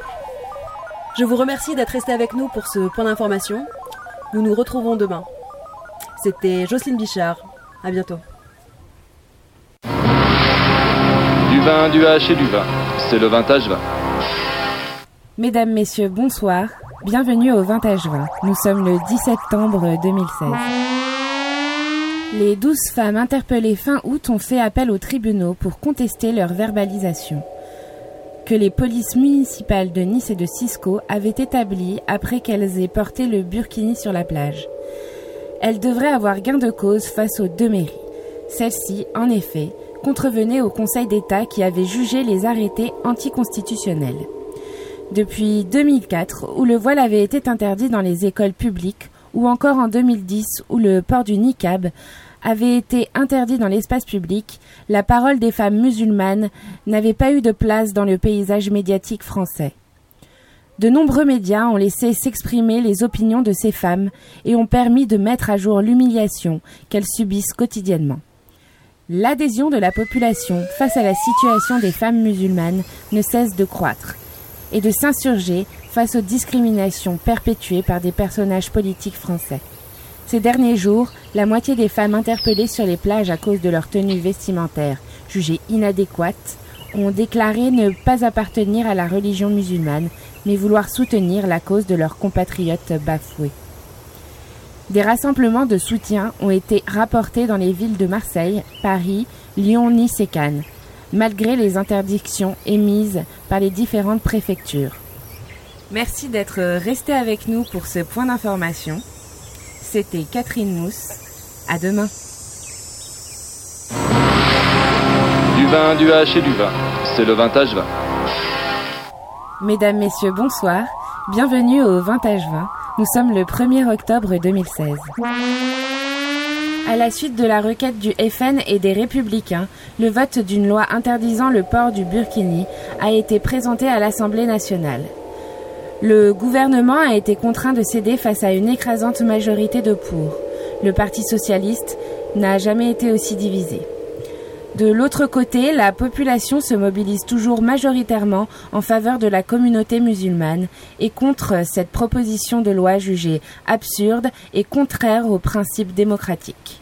Je vous remercie d'être resté avec nous pour ce point d'information. Nous nous retrouvons demain. C'était Jocelyne Bichard. À bientôt. Du vin, du H et du vin. C'est le vintage vin. Mesdames, Messieurs, bonsoir. Bienvenue au Vintage 20. Nous sommes le 10 septembre 2016. Les 12 femmes interpellées fin août ont fait appel aux tribunaux pour contester leur verbalisation que les polices municipales de Nice et de Cisco avaient établi après qu'elles aient porté le burkini sur la plage. Elles devraient avoir gain de cause face aux deux mairies. Celles-ci, en effet, contrevenaient au Conseil d'État qui avait jugé les arrêtés anticonstitutionnels. Depuis 2004, où le voile avait été interdit dans les écoles publiques, ou encore en 2010, où le port du niqab avait été interdit dans l'espace public, la parole des femmes musulmanes n'avait pas eu de place dans le paysage médiatique français. De nombreux médias ont laissé s'exprimer les opinions de ces femmes et ont permis de mettre à jour l'humiliation qu'elles subissent quotidiennement. L'adhésion de la population face à la situation des femmes musulmanes ne cesse de croître et de s'insurger face aux discriminations perpétuées par des personnages politiques français. Ces derniers jours, la moitié des femmes interpellées sur les plages à cause de leur tenue vestimentaire, jugée inadéquate, ont déclaré ne pas appartenir à la religion musulmane, mais vouloir soutenir la cause de leurs compatriotes bafoués. Des rassemblements de soutien ont été rapportés dans les villes de Marseille, Paris, Lyon, Nice et Cannes, malgré les interdictions émises par les différentes préfectures. Merci d'être resté avec nous pour ce point d'information. C'était Catherine Mousse. À demain. Du vin, du H et du vin. C'est le vintage vin. Mesdames, Messieurs, bonsoir. Bienvenue au Vintage 20. Nous sommes le 1er octobre 2016. À la suite de la requête du FN et des Républicains, le vote d'une loi interdisant le port du burkini a été présenté à l'Assemblée nationale. Le gouvernement a été contraint de céder face à une écrasante majorité de pour. Le Parti socialiste n'a jamais été aussi divisé. De l'autre côté, la population se mobilise toujours majoritairement en faveur de la communauté musulmane et contre cette proposition de loi jugée absurde et contraire aux principes démocratiques.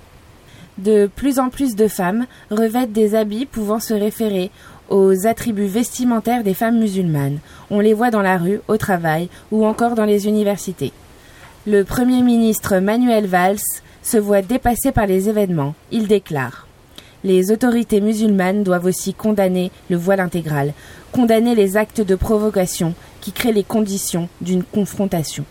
De plus en plus de femmes revêtent des habits pouvant se référer aux attributs vestimentaires des femmes musulmanes. On les voit dans la rue, au travail ou encore dans les universités. Le Premier ministre Manuel Valls se voit dépassé par les événements. Il déclare Les autorités musulmanes doivent aussi condamner le voile intégral, condamner les actes de provocation qui créent les conditions d'une confrontation.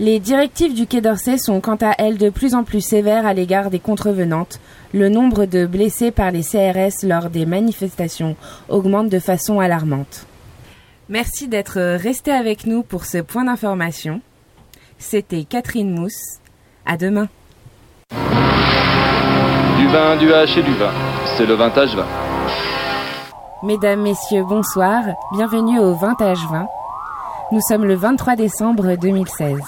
Les directives du Quai d'Orsay sont quant à elles de plus en plus sévères à l'égard des contrevenantes. Le nombre de blessés par les CRS lors des manifestations augmente de façon alarmante. Merci d'être resté avec nous pour ce point d'information. C'était Catherine Mousse. À demain. Du vin, du H et du vin. C'est le vintage vin. Mesdames, Messieurs, bonsoir. Bienvenue au Vintage 20. Nous sommes le 23 décembre 2016.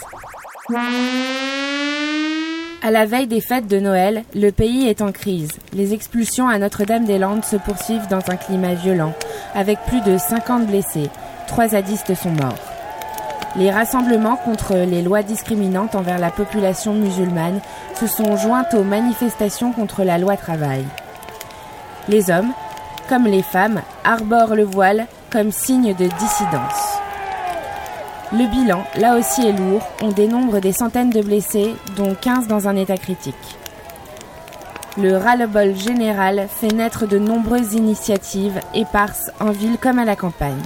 À la veille des fêtes de Noël, le pays est en crise. Les expulsions à Notre-Dame-des-Landes se poursuivent dans un climat violent, avec plus de 50 blessés. Trois zadistes sont morts. Les rassemblements contre les lois discriminantes envers la population musulmane se sont joints aux manifestations contre la loi travail. Les hommes, comme les femmes, arborent le voile comme signe de dissidence. Le bilan, là aussi, est lourd. On dénombre des centaines de blessés, dont 15 dans un état critique. Le ras-le-bol général fait naître de nombreuses initiatives éparses en ville comme à la campagne.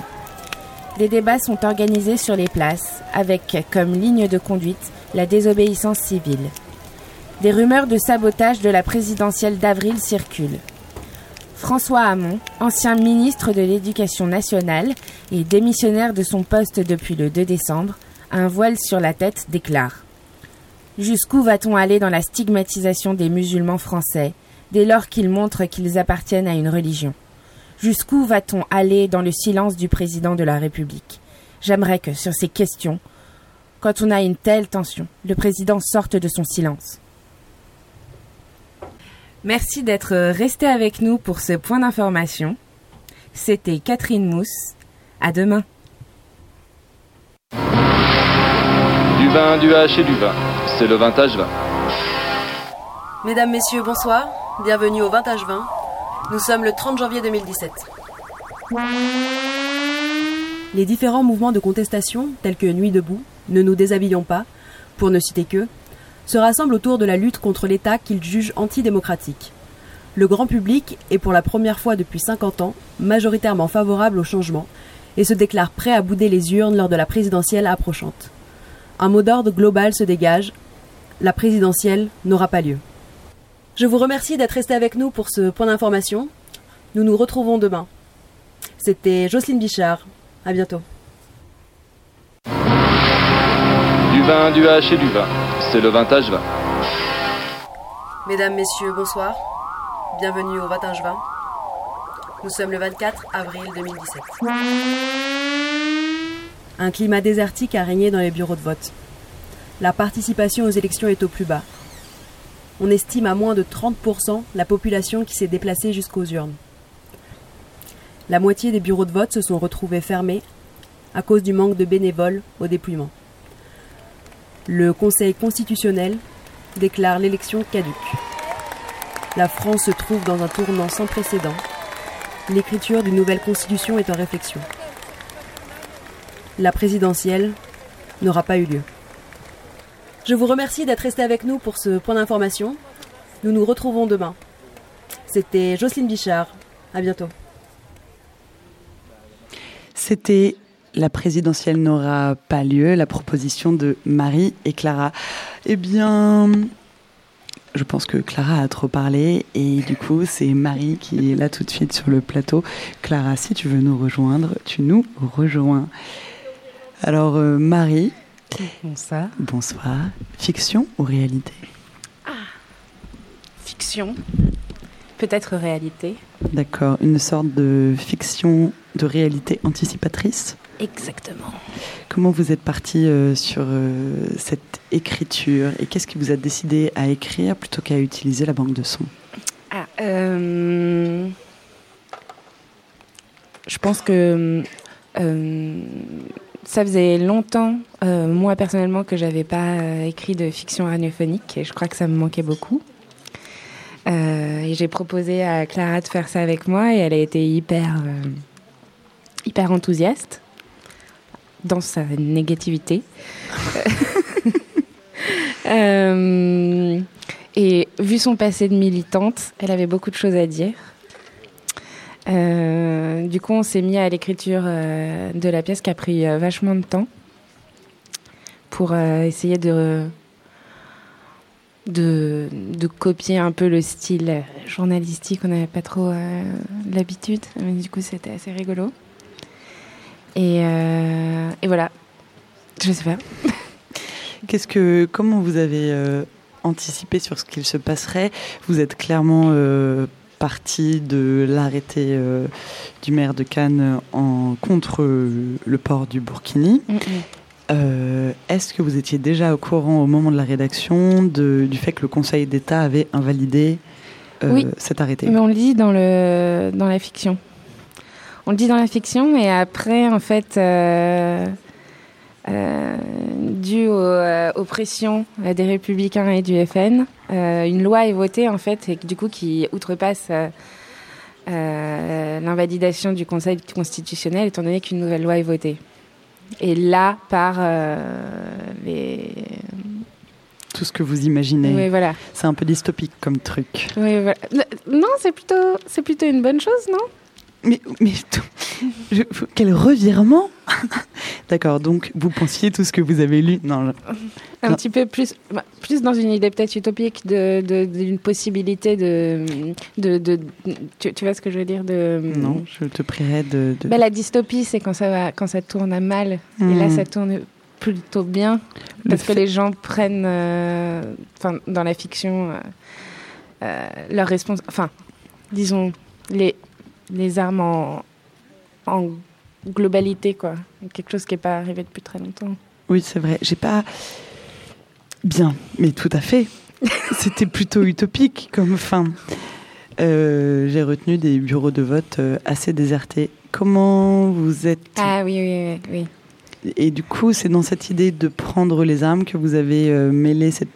Des débats sont organisés sur les places, avec comme ligne de conduite la désobéissance civile. Des rumeurs de sabotage de la présidentielle d'avril circulent. François Hamon, ancien ministre de l'Éducation nationale et démissionnaire de son poste depuis le 2 décembre, un voile sur la tête, déclare. Jusqu'où va-t-on aller dans la stigmatisation des musulmans français dès lors qu'ils montrent qu'ils appartiennent à une religion? Jusqu'où va-t-on aller dans le silence du président de la République? J'aimerais que sur ces questions, quand on a une telle tension, le président sorte de son silence. Merci d'être resté avec nous pour ce point d'information. C'était Catherine Mousse. À demain. Du vin, du H et du vin. C'est le vintage vin. Mesdames, Messieurs, bonsoir. Bienvenue au Vintage 20. Nous sommes le 30 janvier 2017. Les différents mouvements de contestation, tels que Nuit debout, Ne nous déshabillons pas, pour ne citer que, se rassemblent autour de la lutte contre l'État qu'ils jugent antidémocratique. Le grand public est pour la première fois depuis 50 ans majoritairement favorable au changement et se déclare prêt à bouder les urnes lors de la présidentielle approchante. Un mot d'ordre global se dégage. La présidentielle n'aura pas lieu. Je vous remercie d'être resté avec nous pour ce point d'information. Nous nous retrouvons demain. C'était Jocelyne Bichard. À bientôt. Du vin, du H et du vin. C'est le vintage vin. Mesdames, Messieurs, bonsoir. Bienvenue au Vintage 20. Nous sommes le 24 avril 2017. Un climat désertique a régné dans les bureaux de vote. La participation aux élections est au plus bas. On estime à moins de 30% la population qui s'est déplacée jusqu'aux urnes. La moitié des bureaux de vote se sont retrouvés fermés à cause du manque de bénévoles au dépouillement. Le Conseil constitutionnel déclare l'élection caduque. La France se trouve dans un tournant sans précédent. L'écriture d'une nouvelle constitution est en réflexion. La présidentielle n'aura pas eu lieu. Je vous remercie d'être resté avec nous pour ce point d'information. Nous nous retrouvons demain. C'était Jocelyne Bichard. À bientôt. C'était la présidentielle n'aura pas lieu, la proposition de Marie et Clara. Eh bien, je pense que Clara a trop parlé et du coup, c'est Marie qui est là tout de suite sur le plateau. Clara, si tu veux nous rejoindre, tu nous rejoins. Alors, euh, Marie. Bonsoir. Bonsoir. Fiction ou réalité? Fiction. Peut-être réalité. D'accord. Une sorte de fiction de réalité anticipatrice? Exactement. Comment vous êtes parti euh, sur euh, cette écriture et qu'est-ce qui vous a décidé à écrire plutôt qu'à utiliser la banque de sons? Ah, euh, je pense que ça faisait longtemps, moi personnellement, que j'avais pas écrit de fiction radiophonique et je crois que ça me manquait beaucoup. Et j'ai proposé à Clara de faire ça avec moi et elle a été hyper, hyper enthousiaste dans sa négativité. Euh, et vu son passé de militante, elle avait beaucoup de choses à dire. Euh, du coup, on s'est mis à l'écriture euh, de la pièce qui a pris vachement de temps pour essayer de, de, de copier un peu le style journalistique. On n'avait pas trop l'habitude, mais du coup, c'était assez rigolo. Et, euh, et voilà. Je sais pas. Qu'est-ce que, comment vous avez euh, anticipé sur ce qu'il se passerait? Vous êtes clairement euh, parti de l'arrêté euh, du maire de Cannes en contre euh, le port du Burkini. Euh, Est-ce que vous étiez déjà au courant au moment de la rédaction de, du fait que le Conseil d'État avait invalidé Oui. cet arrêté? Mais on le dit dans, le, dans la fiction. On le dit dans la fiction, et après, en fait, euh, euh, dû aux, euh, aux pressions des Républicains et du FN, une loi est votée, en fait, et du coup, qui outrepasse l'invalidation du Conseil constitutionnel, étant donné qu'une nouvelle loi est votée. Et là, par les. Tout ce que vous imaginez. Oui, voilà. C'est un peu dystopique comme truc. Oui, voilà. Non, c'est plutôt, c'est plutôt une bonne chose, non? Mais, mais je- quel revirement D'accord, donc vous pensiez tout ce que vous avez lu Non, Un Non. petit peu plus, bah, plus dans une idée peut-être utopique de, de- d'une possibilité de, de, de- tu, tu vois ce que je veux dire de non, je te prierai de. de- Bah, la dystopie, c'est quand ça va, quand ça tourne à mal. Et là, Mhm. ça tourne plutôt bien Le parce que fait- les gens prennent, euh, dans la fiction, euh, euh, leur respons, enfin, disons les les armes en, en globalité, quoi. Quelque chose qui n'est pas arrivé depuis très longtemps. Oui, c'est vrai. J'ai pas. Bien, mais tout à fait. C'était plutôt utopique comme fin. Euh, J'ai retenu des bureaux de vote euh, assez désertés. Comment vous êtes Ah oui, oui, oui. oui. Et du coup, c'est dans cette idée de prendre les armes que vous avez euh, mêlé cette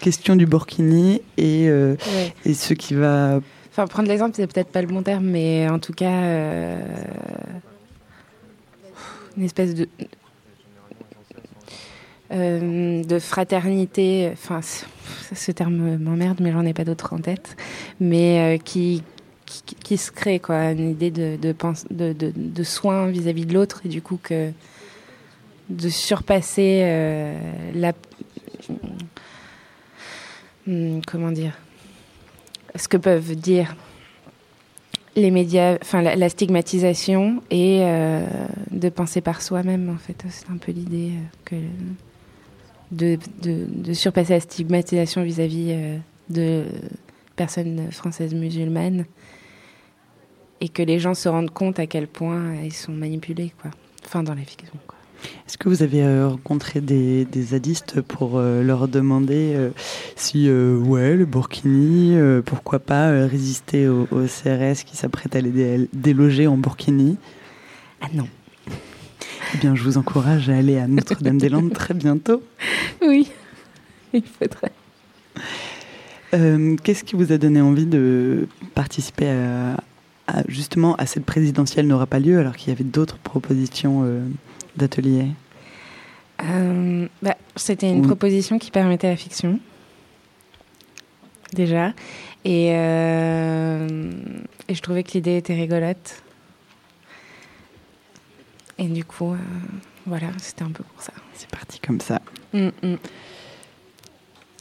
question du Burkini et, euh, Ouais. et ce qui va. Enfin, prendre l'exemple, c'est peut-être pas le bon terme, mais en tout cas, euh, une espèce de euh, de fraternité. Enfin, ce terme m'emmerde, mais j'en ai pas d'autre en tête. Mais euh, qui, qui qui se crée quoi, une idée de de de, soin vis-à-vis de l'autre et du coup que de surpasser la Hmm, comment dire ce que peuvent dire les médias, enfin la, stigmatisation et euh, de penser par soi-même en fait. C'est un peu l'idée euh, que de, de, surpasser la stigmatisation vis-à-vis euh, de personnes françaises musulmanes et que les gens se rendent compte à quel point ils sont manipulés quoi. Enfin dans la fiction. Quoi. Est-ce que vous avez euh, rencontré des, des zadistes pour euh, leur demander euh, si, ouais, le Burkini, pourquoi pas résister au, au CRS qui s'apprête à les dé- déloger en Burkini? Ah non. Eh bien, je vous encourage à aller à Notre-Dame-des-Landes très bientôt. Oui, il faudrait. Euh, Qu'est-ce qui vous a donné envie de participer à, à- justement à cette présidentielle n'aura pas lieu alors qu'il y avait d'autres propositions euh, d'ateliers Euh, bah, C'était une Oui. proposition qui permettait la fiction, déjà. Et, euh, et je trouvais que l'idée était rigolote. Et du coup, euh, voilà, c'était un peu pour ça. C'est parti comme ça. Mm, mm.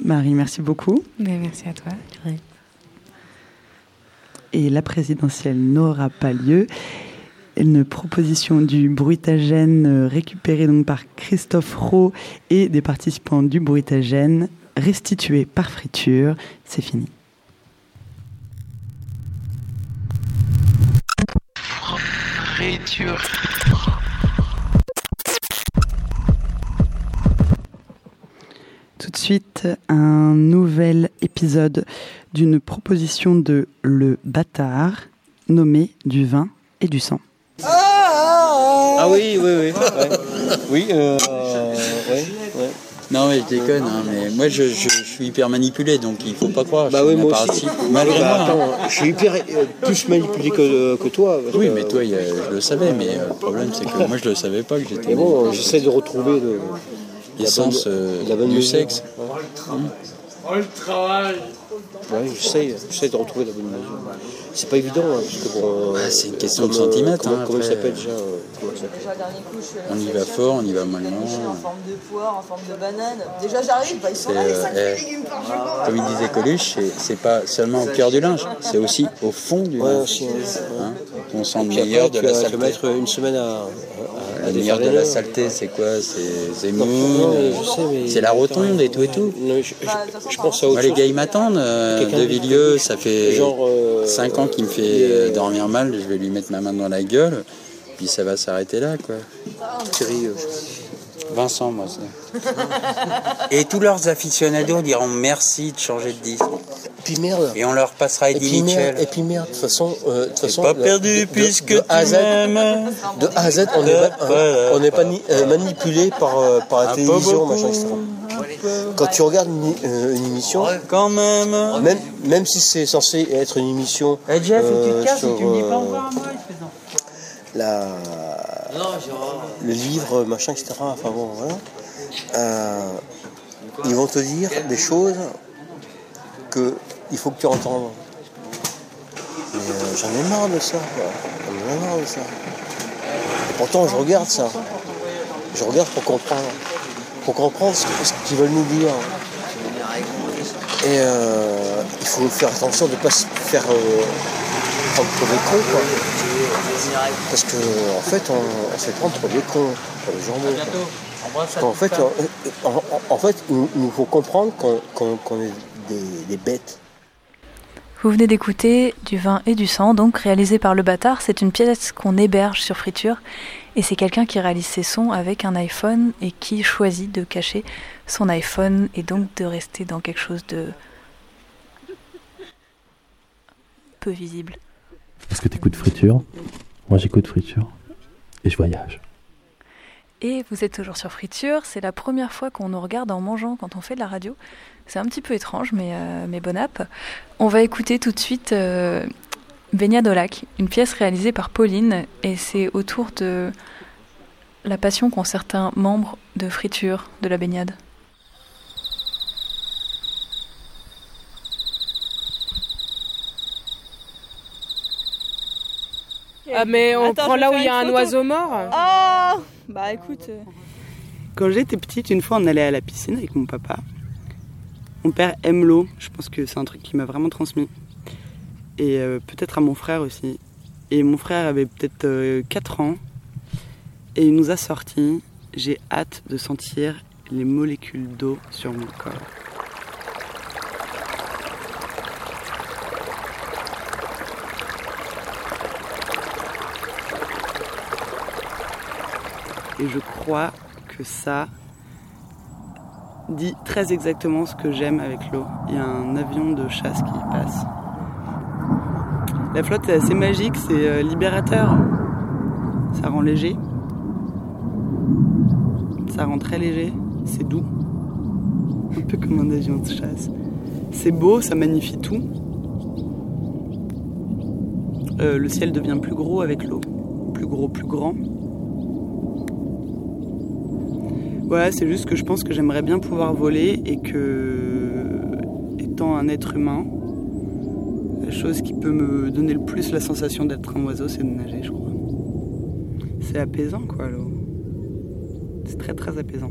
Marie, merci beaucoup. Mais merci à toi. Et la présidentielle n'aura pas lieu. Une proposition du bruitagène récupérée donc par Christophe Rowe et des participants du bruitagène restituée par friture. C'est fini. Friture. Tout de suite, un nouvel épisode d'une proposition de Le Bâtard, nommé du vin et du sang. Ah oui, oui, oui. ouais. Oui, euh, ouais, ouais. Non mais je déconne, hein, mais moi je, je- je suis hyper manipulé donc il faut pas croire. Bah je oui, moi aussi. Malgré Bah, moi. hein. attends, je suis hyper euh, plus manipulé que, que toi. parce Oui que- mais toi il y a- je le savais mais euh, le problème c'est que moi je le savais pas que j'étais Mais bon, manipulé. j'essaie de retrouver le, l'essence la bonne- euh, la bonne du sexe. Oh le travail Ouais, j'essaie, j'essaie de retrouver la bonne mesure. C'est pas évident, hein, parce que bon. Bah, c'est une question de comme, euh, centimètres, Comment, hein, comment après, s'appelle euh, déjà euh, comment il s'appelle On y va fort, on y va mollement. En forme de poire, en forme de banane. Déjà j'arrive, bah, ils sont là les euh, 5 eh, légumes par jour. Comme il disait Coluche, c'est- pas seulement au cœur du linge, c'est aussi au fond du Ouais, linge. ouais. Hein on sent le meilleur de tu la saleté. mettre une semaine à. à, Le meilleur de la saleté, c'est quoi C'est non, euh, c'est la rotonde et tout et tout. Non, je, je- je pense à Moi, les gars, ils m'attendent. euh, de Villieux, ça fait Genre, euh, 5 ans qu'il me fait euh, dormir mal. Je vais lui mettre ma main dans la gueule. Puis ça va s'arrêter là, quoi. Euh, Vincent, moi. c'est- Et tous leurs aficionados diront merci de changer de disque. Puis merde. Et on leur passera Et Eddie puis, Mitchell. merde, et puis merde, de toute façon, euh, de toute façon, pas de- perdu de- puisque de, A à Z, de A à Z, on n'est pas, euh, on n'est pas ni- euh, manipulé par, euh, par la télévision, machin, etc. Quand tu regardes une, euh, une émission, quand même, même, même si c'est censé être une émission Eh Jeff, tu euh, te casses sur et tu me dis pas euh, à moi, la, le livre, machin, etc. Enfin bon, voilà. Euh, ils vont te dire des choses que il faut que tu. Mais euh, j'en ai marre de ça. J'en ai marre de ça. Et pourtant, je regarde ça. Je regarde pour comprendre. Pour comprendre ce, qu'ils veulent nous dire. Et euh, il faut faire attention de ne pas se faire euh, prendre pour des cons, quoi. Parce que en fait, on, on se fait prendre pour des cons, pour. En fait, il nous faut comprendre qu'on est des bêtes. Vous venez d'écouter Du vin et du sang, donc réalisé par Le Bâtard. C'est une pièce qu'on héberge sur Friture. Et c'est quelqu'un qui réalise ses sons avec un iPhone et qui choisit de cacher son iPhone et donc de rester dans quelque chose de peu visible. Parce que t'écoutes friture. Moi j'écoute friture. Et je voyage. Et vous êtes toujours sur Friture. C'est la première fois qu'on nous regarde en mangeant quand on fait de la radio. C'est un petit peu étrange, mais, euh, mais bon app. On va écouter tout de suite euh, Baignade au lac, une pièce réalisée par Pauline. Et c'est autour de la passion qu'ont certains membres de Friture de la baignade. Ah, mais on Attends, prend là où il y a un photo. oiseau mort Oh Bah écoute. euh, Quand j'étais petite, une fois on allait à la piscine avec mon papa. Mon père aime l'eau, je pense que c'est un truc qui m'a vraiment transmis. Et euh, peut-être à mon frère aussi. Et mon frère avait peut-être 4 ans. Et il nous a sortis. J'ai hâte de sentir les molécules d'eau sur mon corps. Et je crois que ça dit très exactement ce que j'aime avec l'eau. Il y a un avion de chasse qui passe. La flotte est assez magique, c'est euh, libérateur. Ça rend léger. Ça rend très léger. C'est doux. Un peu comme un avion de chasse. C'est beau, ça magnifie tout. Euh, le ciel devient plus gros avec l'eau. Plus gros, plus grand. Ouais, c'est juste que je pense que j'aimerais bien pouvoir voler et que, étant un être humain, la chose qui peut me donner le plus la sensation d'être un oiseau, c'est de nager, je crois. C'est apaisant, quoi, l'eau. C'est très, très apaisant.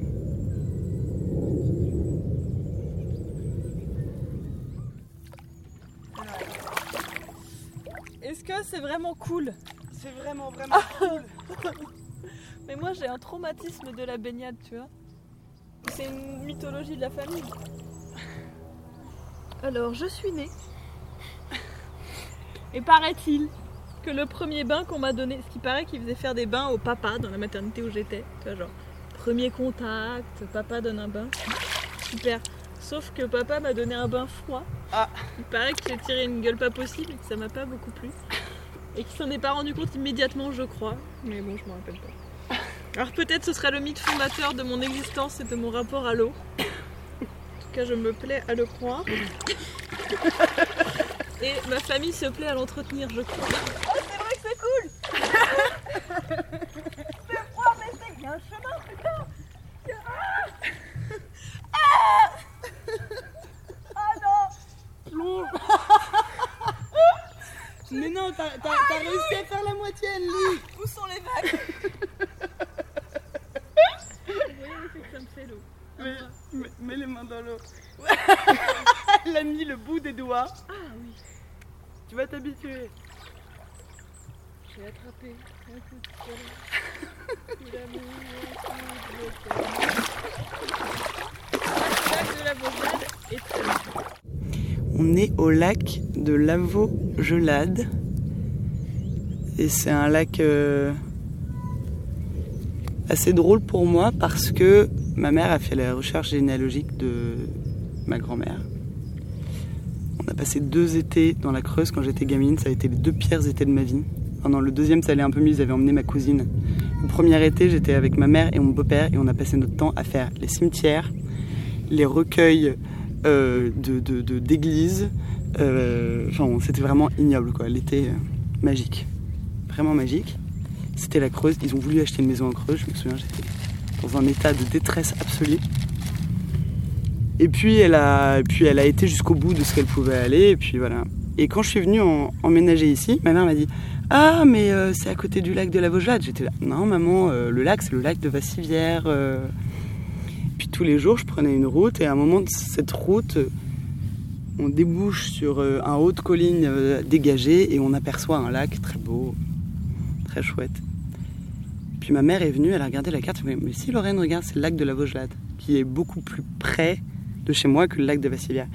Est-ce que c'est vraiment cool? C'est vraiment, vraiment cool. J'ai un traumatisme de la baignade, tu vois. C'est une mythologie de la famille. Alors, je suis née. Et paraît-il que le premier bain qu'on m'a donné, ce qui paraît qu'il faisait faire des bains au papa dans la maternité où j'étais, tu vois, genre premier contact, papa donne un bain. Super. Sauf que papa m'a donné un bain froid. Il paraît que j'ai tiré une gueule pas possible et que ça m'a pas beaucoup plu. Et qu'il s'en est pas rendu compte immédiatement, je crois. Mais bon, je m'en rappelle pas. Alors peut-être ce serait le mythe fondateur de mon existence et de mon rapport à l'eau. En tout cas, je me plais à le croire. Et ma famille se plaît à l'entretenir, je crois. Oh, c'est vrai que c'est cool C'est froid, mais c'est qu'il y a un chemin, putain Ah Ah Ah non Mais non, t'as réussi à faire la moitié, Ellie Où sont les vagues? Vous voyez l'effet que ça me fait l'eau mets, les mains dans l'eau. Elle a mis le bout des doigts. Ah oui. Tu vas t'habituer. J'ai attrapé un coup de soleil. Il a mis un coup de soleil. Le lac de la Beaujade est. On est au lac de Lavaux-Gelade. Et c'est un lac euh, assez drôle pour moi parce que ma mère a fait la recherche généalogique de ma grand-mère. On a passé deux étés dans la Creuse quand j'étais gamine, ça a été les deux pires étés de ma vie. Pendant le deuxième, ça allait un peu mieux, ils avaient emmené ma cousine. Le premier été, j'étais avec ma mère et mon beau-père et on a passé notre temps à faire les cimetières, les recueils euh, d'églises. Euh, enfin, c'était vraiment ignoble, quoi. L'été euh, magique. Vraiment magique. C'était la Creuse. Ils ont voulu acheter une maison en Creuse. Je me souviens, j'étais dans un état de détresse absolue. Et puis elle a, été jusqu'au bout de ce qu'elle pouvait aller. Et puis voilà. Et quand je suis venue en- emménager ici, ma mère m'a dit Ah, mais euh, c'est à côté du lac de la Vaugelade. J'étais là Non, maman, euh, le lac, c'est le lac de Vassivière. euh. Puis tous les jours, je prenais une route. Et à un moment de cette route, on débouche sur un haut de colline euh, dégagé et on aperçoit un lac très beau, chouette. Puis ma mère est venue, elle a regardé la carte, mais si Lorraine regarde, c'est le lac de la Vaugelade, qui est beaucoup plus près de chez moi que le lac de Vassilia.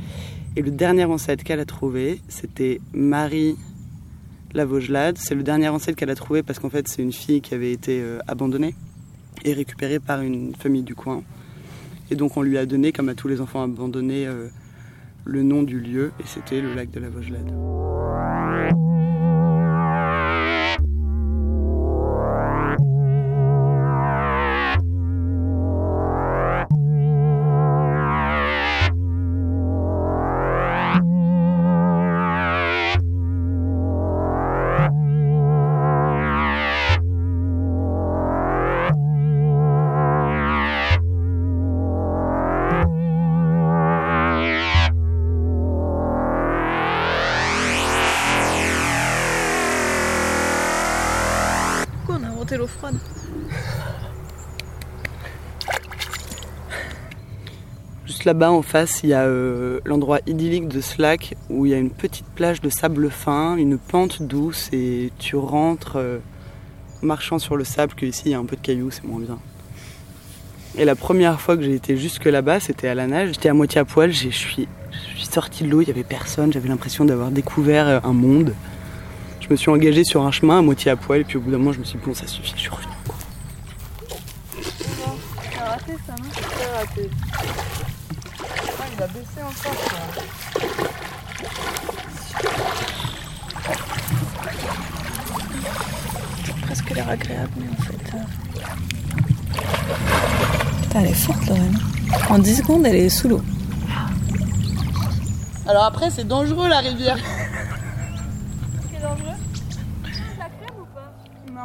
Et le dernier ancêtre qu'elle a trouvé, c'était Marie la Vaugelade. C'est le dernier ancêtre qu'elle a trouvé parce qu'en fait c'est une fille qui avait été euh, abandonnée et récupérée par une famille du coin. Et donc on lui a donné, comme à tous les enfants abandonnés, euh, le nom du lieu et c'était le lac de la Vaugelade. Là-bas en face, il y a euh, l'endroit idyllique de lac où il y a une petite plage de sable fin, une pente douce et tu rentres euh, marchant sur le sable, que ici il y a un peu de cailloux, c'est moins bien. Et la première fois que j'ai été jusque là-bas, c'était à la nage. J'étais à moitié à poil, je suis, sortie de l'eau, il y avait personne, j'avais l'impression d'avoir découvert euh, un monde. Je me suis engagée sur un chemin à moitié à poil, et puis au bout d'un moment, je me suis dit, bon, ça suffit, je suis revenue. C'est raté ça, non? Raté. Il a baissé encore ça. Presque l'air agréable, mais en fait. euh, Putain, elle est forte, Lorraine. En 10 secondes, elle est sous l'eau. Alors après, c'est dangereux la rivière. C'est dangereux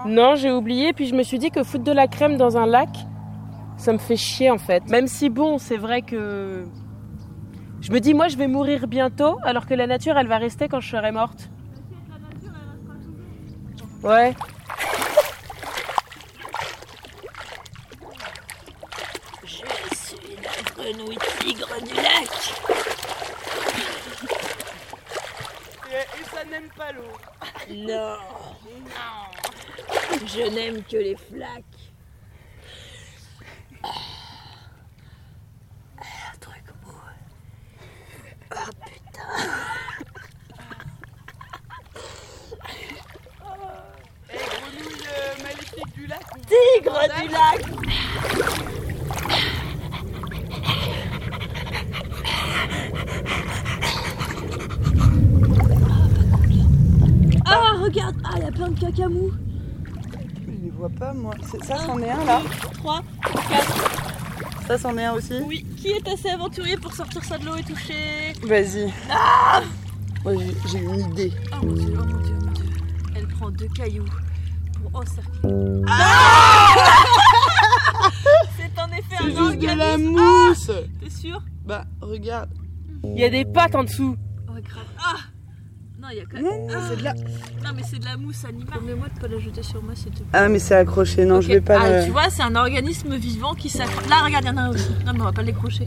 Non, j'ai oublié, puis je me suis dit que foutre de la crème dans un lac, ça me fait chier en fait. Même si bon, c'est vrai que. Je me dis, moi je vais mourir bientôt, alors que la nature elle va rester quand je serai morte. Ouais. Je suis la grenouille tigre du lac. Et, ça n'aime pas l'eau. Non, non. Je n'aime que les flaques. Un truc mou. Oh putain. Et grenouille euh, maléfique du lac. Tigre du lac. Ah, regarde, ah, il y a plein de cacamous. Je les vois pas, moi. Ça, c'en est un là 3, 4. Ça, c'en est un aussi Oui. Qui est assez aventurier pour sortir ça de l'eau et toucher Vas-y. Ah Moi, j'ai- une idée. Oh mon dieu, oh mon dieu, oh mon dieu. Elle prend deux cailloux pour encercler. C'est en effet un juste de la mousse. Ah T'es sûr? Bah, regarde. Il y a des pattes en dessous. Oh, grave. Ah Non, il y a quand Non, Ah. c'est de la- Non, mais c'est de la mousse animale. Promets-moi de pas la jeter sur moi, s'il te plaît. Ah, mais c'est accroché. Non, je vais pas ah, le. tu vois, c'est un organisme vivant qui s'accroche. Là, regarde, il y en a un aussi. Non, mais on va pas le décrocher.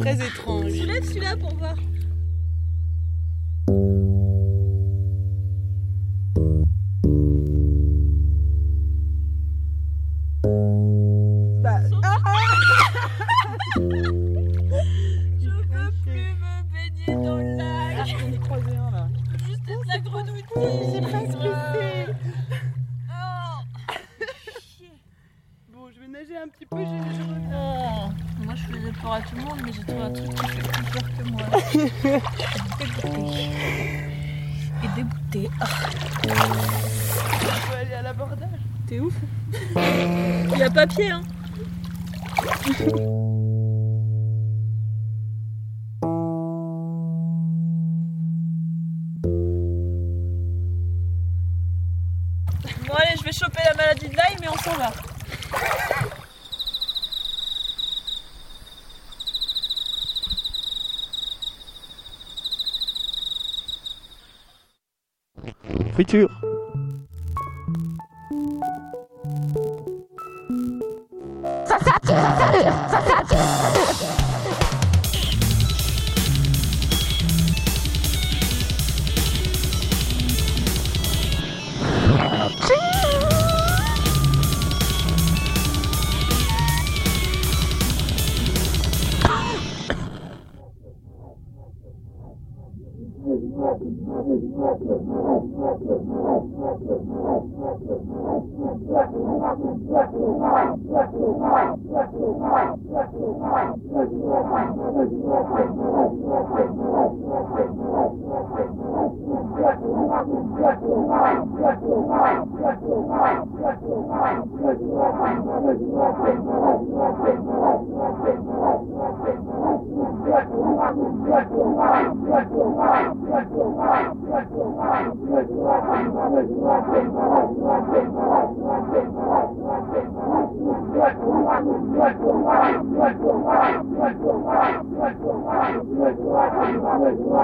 Très étrange. Soulève celui-là pour voir. Papier, hein.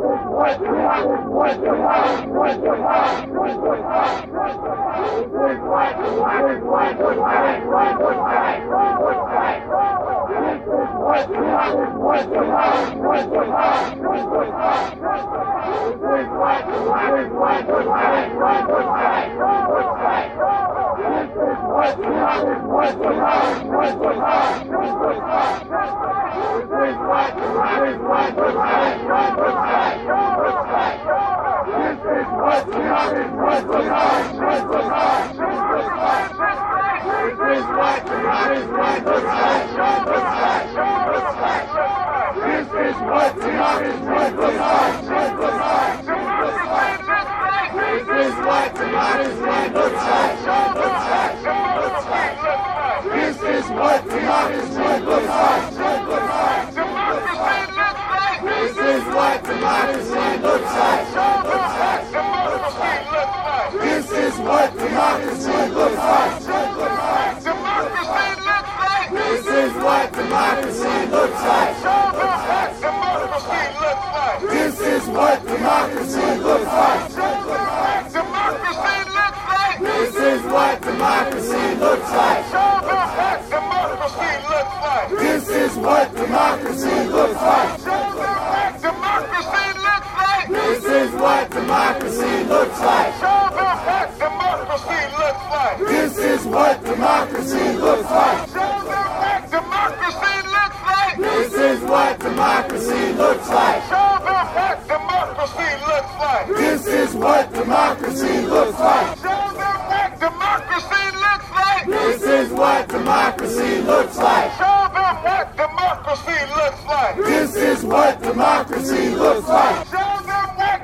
Good This is what we are in Brooklyn. Brooklyn. Brooklyn. Is what. This is what, democracy is like. This is what, democracy looks like. the touch. This is what, democracy looks like. the touch, the. This is what democracy looks like. This is what democracy looks like. This is what democracy looks like. This is what democracy looks like. This is what democracy looks like. Show them what democracy looks like. This is what democracy looks like. Show them what democracy looks like. This is what democracy looks like. Show them what democracy looks like. This is what democracy looks like. Show them what democracy looks like. This is what democracy looks like. Show them what democracy looks like. This is what democracy looks like.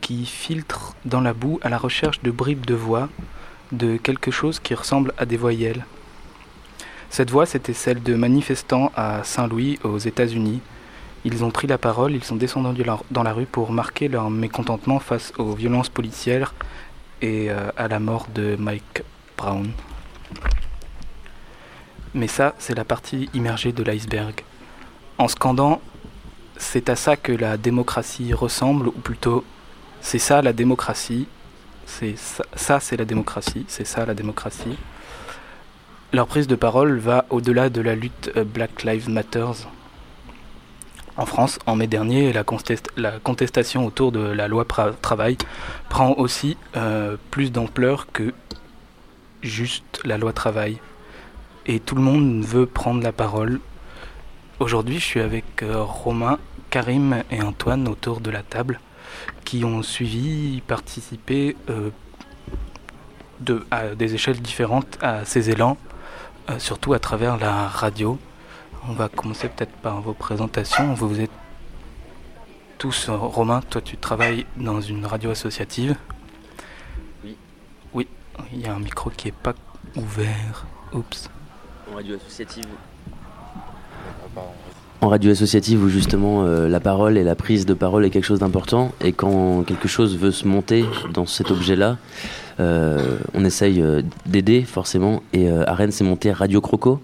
qui filtre dans la boue à la recherche de bribes de voix, de quelque chose qui ressemble à des voyelles Cette voix, c'était celle de manifestants à Saint-Louis, aux États-Unis. Ils ont pris la parole, ils sont descendus dans la rue pour marquer leur mécontentement face aux violences policières et euh, à la mort de Mike Brown. Mais ça, c'est la partie immergée de l'iceberg. En scandant, c'est à ça que la démocratie ressemble, ou plutôt, c'est ça la démocratie, c'est ça, ça c'est la démocratie, c'est ça la démocratie. Leur prise de parole va au-delà de la lutte euh, Black Lives Matters. En France, en mai dernier, la, contestation autour de la loi travail prend aussi euh, plus d'ampleur que juste la loi travail. Et tout le monde veut prendre la parole. Aujourd'hui, je suis avec euh, Romain, Karim et Antoine autour de la table qui ont suivi, participé euh, de, à des échelles différentes à ces élans, surtout à travers la radio. On va commencer peut-être par vos présentations. Vous êtes tous, euh, Romain, toi tu travailles dans une radio associative. Oui. Oui, il y a un micro qui est pas ouvert. Oups. En radio associative. En radio associative où justement euh, la parole et la prise de parole est quelque chose d'important et quand quelque chose veut se monter dans cet objet-là, euh, on essaye d'aider forcément et à Rennes c'est monté Radio Croco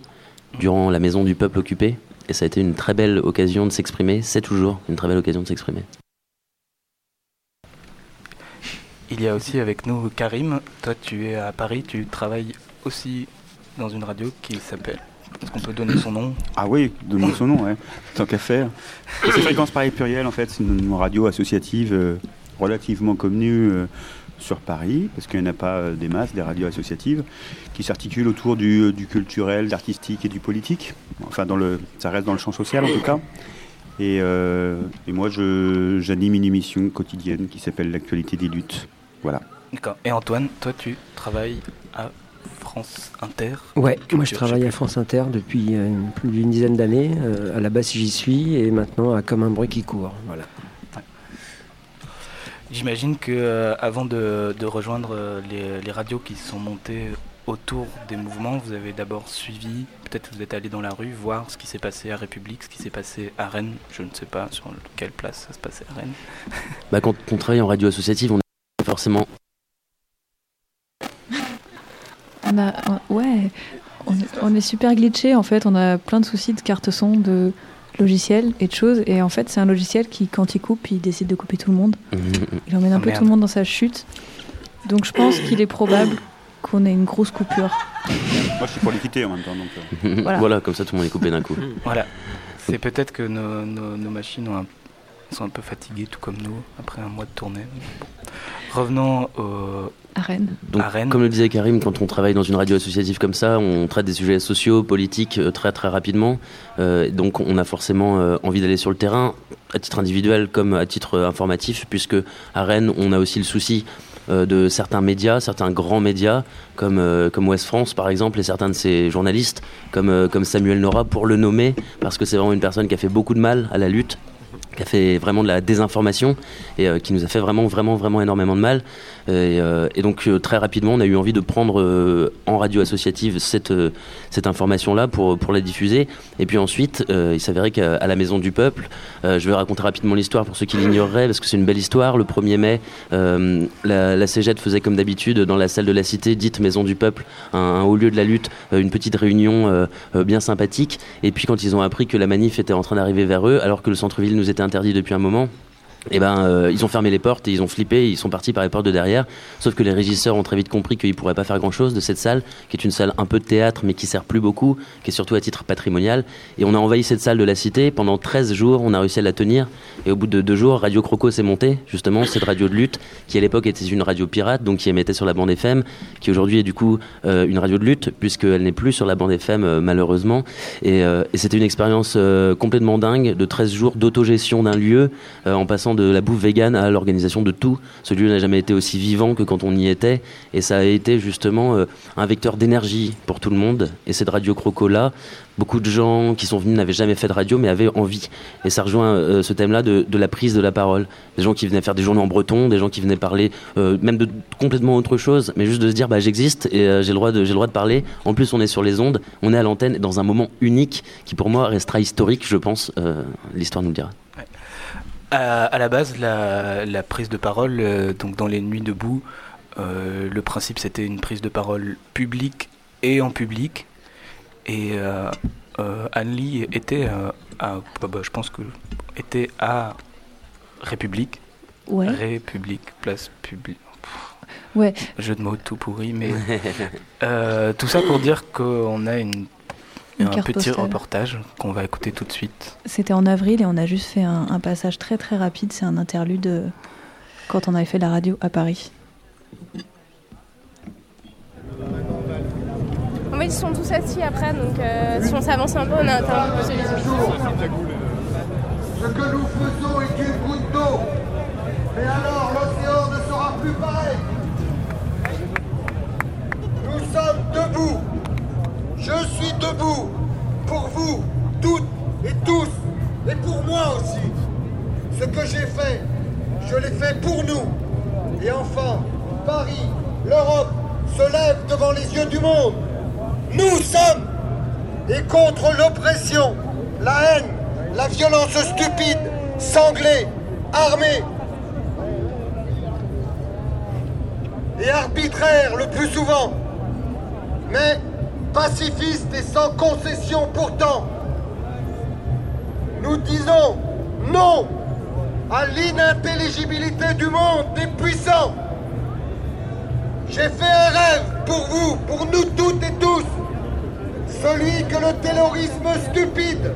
durant la maison du peuple occupé. Et ça a été une très belle occasion de s'exprimer. C'est toujours une très belle occasion de s'exprimer. Il y a aussi avec nous Karim. Toi, tu es à Paris. Tu travailles aussi dans une radio qui s'appelle. Est-ce qu'on peut donner son nom Ah oui, donner son nom, ouais. tant qu'à faire. C'est Fréquence Paris Pluriel, en fait. C'est une radio associative euh, relativement connue. Euh, sur Paris, parce qu'il n'y en a pas euh, des masses, des radios associatives, qui s'articulent autour du, du culturel, d'artistique et du politique. Enfin, dans le, ça reste dans le champ social en tout cas. Et, et moi, j'anime une émission quotidienne qui s'appelle L'actualité des luttes. Voilà. D'accord. Et Antoine, toi, tu travailles à France Inter Ouais, moi je travaille à France Inter depuis euh, plus d'une dizaine d'années. à la base, j'y suis et maintenant à Comme un bruit qui court. Voilà. J'imagine que euh, avant de, rejoindre euh, les, radios qui sont montées autour des mouvements, vous avez d'abord suivi, peut-être vous êtes allé dans la rue voir ce qui s'est passé à République, ce qui s'est passé à Rennes. Je ne sais pas sur quelle place ça se passait à Rennes. Bah, quand on travaille en radio associative, on est forcément. On a, ouais, on, on est super glitché en fait. On a plein de soucis de carte son, de logiciel et de choses. Et en fait, c'est un logiciel qui, quand il coupe, il décide de couper tout le monde. Mmh, mmh, mmh. Il emmène un oh, peu tout le monde dans sa chute. Donc je pense qu'il est probable qu'on ait une grosse coupure. Moi, je suis pour l'équité en même temps. Donc, euh. voilà. comme ça, tout le monde est coupé d'un coup. Voilà. C'est peut-être que nos, nos, machines sont un peu fatiguées, tout comme nous, après un mois de tournée. Revenons au, à Rennes. Donc, Comme le disait Karim, quand on travaille dans une radio associative comme ça, on traite des sujets sociaux, politiques euh, très très rapidement. Euh, donc on a forcément euh, envie d'aller sur le terrain, à titre individuel comme à titre informatif, puisque à Rennes, on a aussi le souci de certains médias, certains grands médias, comme, comme Ouest France par exemple, et certains de ses journalistes, comme, comme Samuel Nora, pour le nommer, parce que c'est vraiment une personne qui a fait beaucoup de mal à la lutte qui a fait vraiment de la désinformation et qui nous a fait vraiment vraiment vraiment énormément de mal euh, et, donc euh, très rapidement, on a eu envie de prendre euh, en radio associative cette, cette information-là pour, pour la diffuser. Et puis ensuite, il s'avérait qu'à la Maison du Peuple, je vais raconter rapidement l'histoire pour ceux qui l'ignoreraient, parce que c'est une belle histoire. Le 1er mai, la, la faisait comme d'habitude dans la salle de la Cité, dite Maison du Peuple, un, haut lieu de la lutte, une petite réunion bien sympathique. Et puis quand ils ont appris que la manif était en train d'arriver vers eux, alors que le centre-ville nous était interdit depuis un moment, et eh ben euh, ils ont fermé les portes et ils ont flippé, ils sont partis par les portes de derrière. Sauf que les régisseurs ont très vite compris qu'ils pourraient pas faire grand chose de cette salle, qui est une salle un peu de théâtre mais qui sert plus beaucoup, qui est surtout à titre patrimonial. Et on a envahi cette salle de la cité pendant 13 jours, on a réussi à la tenir. Et au bout de deux jours, Radio Croco s'est monté, justement, cette radio de lutte, qui à l'époque était une radio pirate, donc qui émettait sur la bande FM, qui aujourd'hui est du coup euh, une radio de lutte, puisqu'elle n'est plus sur la bande FM euh, malheureusement. Et, et c'était une expérience complètement dingue de 13 jours d'autogestion d'un lieu, en passant de la bouffe végane à l'organisation de tout. Ce lieu n'a jamais été aussi vivant que quand on y était, et ça a été justement euh, un vecteur d'énergie pour tout le monde. Et cette radio Croco là, beaucoup de gens qui sont venus n'avaient jamais fait de radio, mais avaient envie. Et ça rejoint euh, ce thème-là de, de la prise de la parole. Des gens qui venaient faire des journées en breton, des gens qui venaient parler euh, même de complètement autre chose, mais juste de se dire bah j'existe et j'ai le droit de le droit de parler. En plus, on est sur les ondes, on est à l'antenne dans un moment unique qui pour moi restera historique, je pense. L'histoire nous le dira. À, à la base, la, la prise de parole, euh, donc dans les nuits debout, euh, le principe c'était une prise de parole publique et en public. Et euh, Anne-Lee était à, bah, bah, je pense que était à République. Ouais. République, place publique. Ouais. Jeu de mots tout pourri, mais euh, tout ça pour dire qu'on a Une un petit postale. reportage qu'on va écouter tout de suite. C'était en avril et on a juste fait un, un passage très très rapide. C'est un interlude euh, quand on avait fait la radio à Paris. En fait, ils sont tous assis après, donc euh, si on s'avance un peu, on a un temps de Ce que nous faisons est une goutte d'eau. Mais alors l'océan ne sera plus pareil. Nous sommes debout. Je suis debout. Pour vous, toutes et tous. Et pour moi aussi. Ce que j'ai fait, je l'ai fait pour nous. Et enfin, Paris, l'Europe se lève devant les yeux du monde. Nous sommes et contre l'oppression, la haine, la violence stupide, sanglée, armée et arbitraire le plus souvent, mais pacifiste et sans concession pourtant. Nous disons non à l'inintelligibilité du monde des puissants. J'ai fait un rêve pour vous, pour nous toutes et tous. Celui que le terrorisme stupide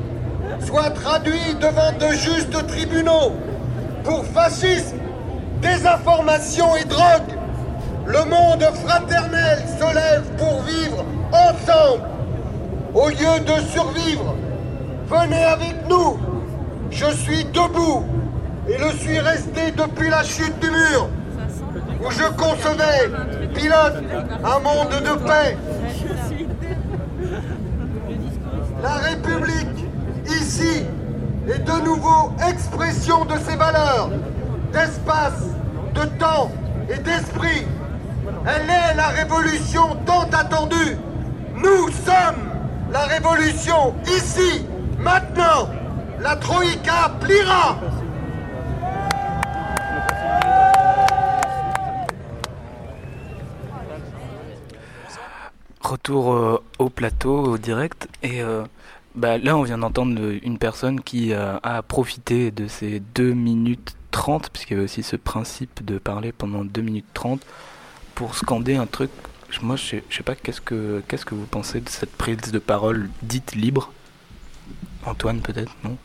soit traduit devant de justes tribunaux pour fascisme, désinformation et drogue. Le monde fraternel se lève pour vivre ensemble. Au lieu de survivre, venez avec nous. Je suis debout et le suis resté depuis la chute du mur où je concevais, pilote, un monde de paix. La République, ici, est de nouveau expression de ses valeurs, d'espace, de temps et d'esprit. Elle est la révolution tant attendue. Nous sommes la révolution, ici, maintenant. La Troïka pliera. Retour euh, au plateau, au direct. Et euh, bah, là, on vient d'entendre une personne qui euh, a profité de ces 2 minutes 30, puisqu'il y avait aussi ce principe de parler pendant 2 minutes 30, pour scander un truc. Moi, je sais, pas, qu'est-ce que, qu'est-ce que vous pensez de cette prise de parole dite libre? Antoine, peut-être, non?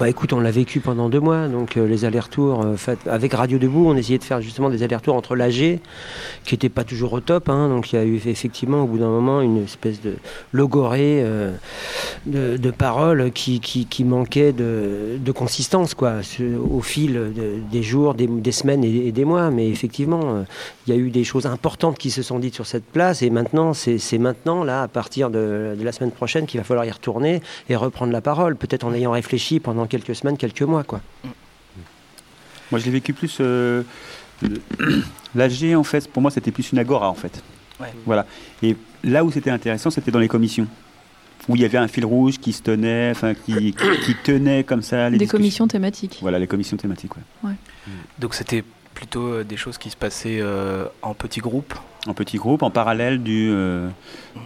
Bah écoute, on l'a vécu pendant deux mois, donc euh, les allers-retours euh, avec Radio Debout, on essayait de faire justement des allers-retours entre l'AG, qui n'était pas toujours au top, hein, donc il y a eu effectivement au bout d'un moment une espèce de logorée euh, de, paroles qui, qui, manquait de, de consistance quoi, au fil de- des jours, des, semaines et, des mois, mais effectivement, il y a eu des choses importantes qui se sont dites sur cette place, et maintenant, c'est maintenant, là, à partir de, de la semaine prochaine, qu'il va falloir y retourner et reprendre la parole, peut-être en ayant réfléchi pendant quelques semaines, quelques mois, quoi. Moi, je l'ai vécu plus. euh, L'AG, en fait, pour moi, c'était plus une agora, en fait. Ouais. Voilà. Et là où c'était intéressant, c'était dans les commissions. Où il y avait un fil rouge qui se tenait, enfin, qui, qui tenait comme ça. Les Des commissions thématiques. Voilà, les commissions thématiques, ouais. Ouais. Donc c'était plutôt euh, des choses qui se passaient euh, en petits groupes? En petits groupes, en parallèle du, euh,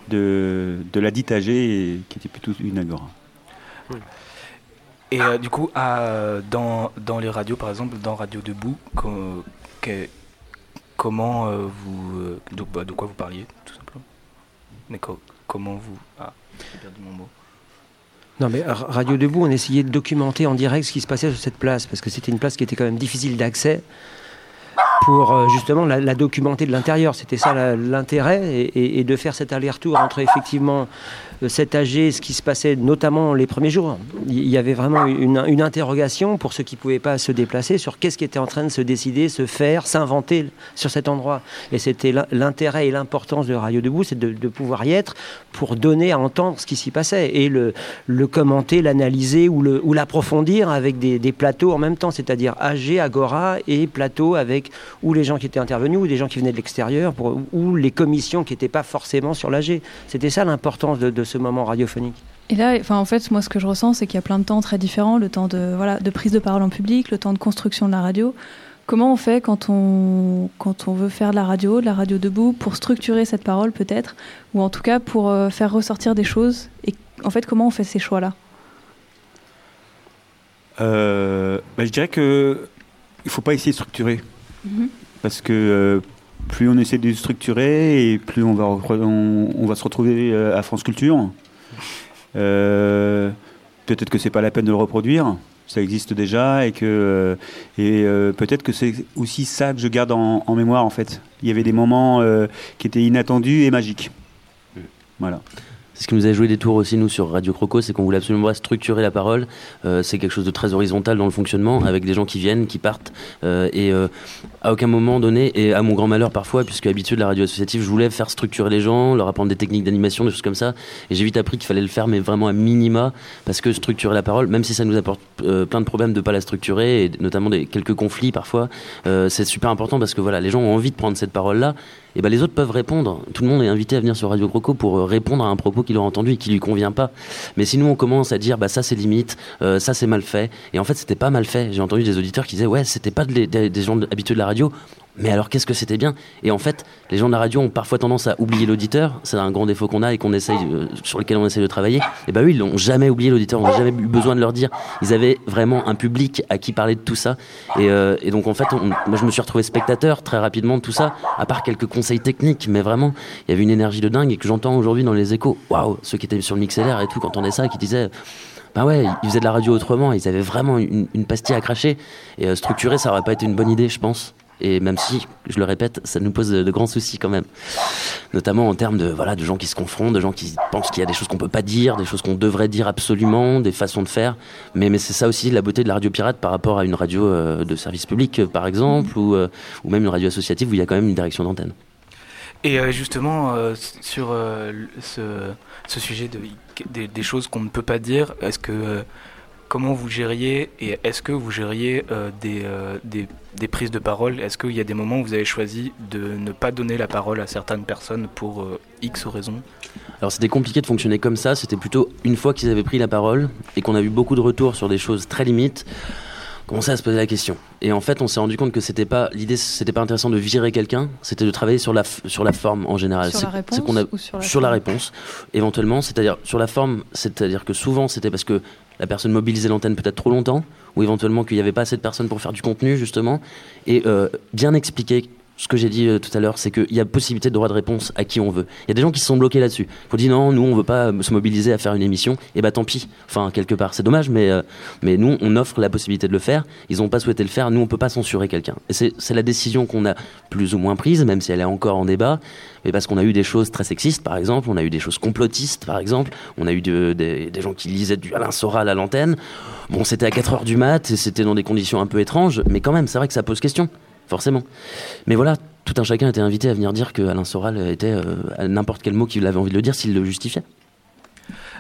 de, de la dite AG, et- qui était plutôt une agora. Et euh, du coup, à- dans, dans les radios, par exemple, dans Radio Debout, comment euh, vous. euh, de, bah, de quoi vous parliez, tout simplement? Mais co- comment vous. Ah, j'ai perdu mon mot. Non, mais Ra- Radio Debout, on essayait de documenter en direct ce qui se passait sur cette place, parce que c'était une place qui était quand même difficile d'accès. pour euh, justement la, documenter de l'intérieur. C'était ça l'intérêt et, de faire cet aller-retour entre effectivement euh, cet AG, ce qui se passait notamment les premiers jours. Il y avait vraiment une, interrogation pour ceux qui ne pouvaient pas se déplacer sur qu'est-ce qui était en train de se décider, se faire, s'inventer sur cet endroit. Et c'était l'in- l'intérêt et l'importance de Radio Debout, c'est de, de pouvoir y être pour donner à entendre ce qui s'y passait et le, commenter, l'analyser ou l'approfondir avec des, plateaux en même temps, c'est-à-dire AG, Agora et plateau avec ou les gens qui étaient intervenus ou des gens qui venaient de l'extérieur ou les commissions qui n'étaient pas forcément sur l'AG. C'était ça l'importance de, de ce moment radiophonique? Et là, enfin, en fait, moi, ce que je ressens, c'est qu'il y a plein de temps très différents, le temps de, voilà, de prise de parole en public, le temps de construction de la radio. Comment on fait quand on, quand on veut faire de la radio, de la radio debout, pour structurer cette parole peut-être, ou en tout cas pour euh, faire ressortir des choses? Et en fait, comment on fait ces choix-là? Euh, bah, je dirais que il faut pas essayer de structurer. Mhm. Parce que euh, plus on essaie de structurer et plus on va, re- on, on va se retrouver euh, à France Culture. Euh, peut-être que c'est pas la peine de le reproduire, ça existe déjà et que euh, et euh, peut-être que c'est aussi ça que je garde en, en mémoire en fait. Il y avait des moments euh, qui étaient inattendus et magiques. Voilà. Ce qui nous a joué des tours aussi, nous, sur Radio Croco, c'est qu'on voulait absolument structurer la parole. Euh, c'est quelque chose de très horizontal dans le fonctionnement, avec des gens qui viennent, qui partent. Euh, et euh, à aucun moment donné, et à mon grand malheur parfois, puisque habitué de la radio associative, je voulais faire structurer les gens, leur apprendre des techniques d'animation, des choses comme ça. Et j'ai vite appris qu'il fallait le faire, mais vraiment à minima, parce que structurer la parole, même si ça nous apporte plein de problèmes de pas la structurer, et notamment des, quelques conflits parfois, c'est super important parce que voilà, les gens ont envie de prendre cette parole-là. Et ben les autres peuvent répondre. Tout le monde est invité à venir sur Radio Croco pour euh, répondre à un propos qu'il a entendu et qui lui convient pas. Mais si nous on commence à dire bah ça c'est limite, euh, ça c'est mal fait. Et en fait c'était pas mal fait. J'ai entendu des auditeurs qui disaient ouais c'était pas des, gens habitués de la radio. Mais alors qu'est-ce que c'était bien? Et en fait, les gens de la radio ont parfois tendance à oublier l'auditeur. C'est un grand défaut qu'on a et qu'on essaye, euh, sur lequel on essaye de travailler. Et bah oui, ils n'ont jamais oublié l'auditeur. On n'a jamais eu besoin de leur dire. Ils avaient vraiment un public à qui parler de tout ça. Et, euh, donc en fait, on- moi je me suis retrouvé spectateur très rapidement de tout ça. À part quelques conseils techniques, mais vraiment, il y avait une énergie de dingue et que j'entends aujourd'hui dans les échos. Waouh, ceux qui étaient sur le MixLR et tout, qui entendaient ça, qui disaient. Bah ouais, ils faisaient de la radio autrement, ils avaient vraiment une, une pastille à cracher. Et euh, structurer, ça aurait pas été une bonne idée, je pense. Et même si, je le répète, ça nous pose de, grands soucis quand même. Notamment en termes de, voilà, de gens qui se confrontent, de gens qui pensent qu'il y a des choses qu'on peut pas dire, des choses qu'on devrait dire absolument, des façons de faire. Mais, mais c'est ça aussi la beauté de la radio pirate par rapport à une radio euh, de service public, euh, par exemple, ou, euh, ou même une radio associative où il y a quand même une direction d'antenne. Et justement, sur ce, sujet de, des, choses qu'on ne peut pas dire, est-ce que comment vous gériez et est-ce que vous gériez euh, des, euh, des, des prises de parole? Est-ce qu'il y a des moments où vous avez choisi de ne pas donner la parole à certaines personnes pour euh, X raisons? Alors c'était compliqué de fonctionner comme ça, c'était plutôt une fois qu'ils avaient pris la parole et qu'on a eu beaucoup de retours sur des choses très limites, on commençait à se poser la question. Et en fait, on s'est rendu compte que c'était pas l'idée, c'était pas intéressant de virer quelqu'un, c'était de travailler sur la sur la forme en général. Sur C'est- la réponse c'est qu'on a- ou sur la sur la réponse, éventuellement, c'est-à-dire sur la forme, c'est-à-dire que souvent c'était parce que la personne mobilisait l'antenne peut-être trop longtemps, ou éventuellement qu'il n'y avait pas assez de personnes pour faire du contenu justement, et euh, bien expliquer ce que j'ai dit euh, tout à l'heure, c'est qu'il y a possibilité de droit de réponse à qui on veut. Il y a des gens qui se sont bloqués là-dessus. Faut dire non, nous on veut pas euh, se mobiliser à faire une émission, et bah tant pis. Enfin quelque part, c'est dommage, mais euh, mais nous on offre la possibilité de le faire. Ils n'ont pas souhaité le faire. Nous on peut pas censurer quelqu'un. Et c'est la décision qu'on a plus ou moins prise, même si elle est encore en débat. Mais parce qu'on a eu des choses très sexistes, par exemple, on a eu des choses complotistes, par exemple, on a eu de- des, des gens qui lisaient du Alain Soral à l'antenne. Bon, c'était à 4 heures du mat, c'était dans des conditions un peu étranges, mais quand même, c'est vrai que ça pose question, forcément. Mais voilà, tout un chacun était invité à venir dire que Alain Soral était euh, n'importe quel mot qu'il avait envie de le dire s'il le justifiait.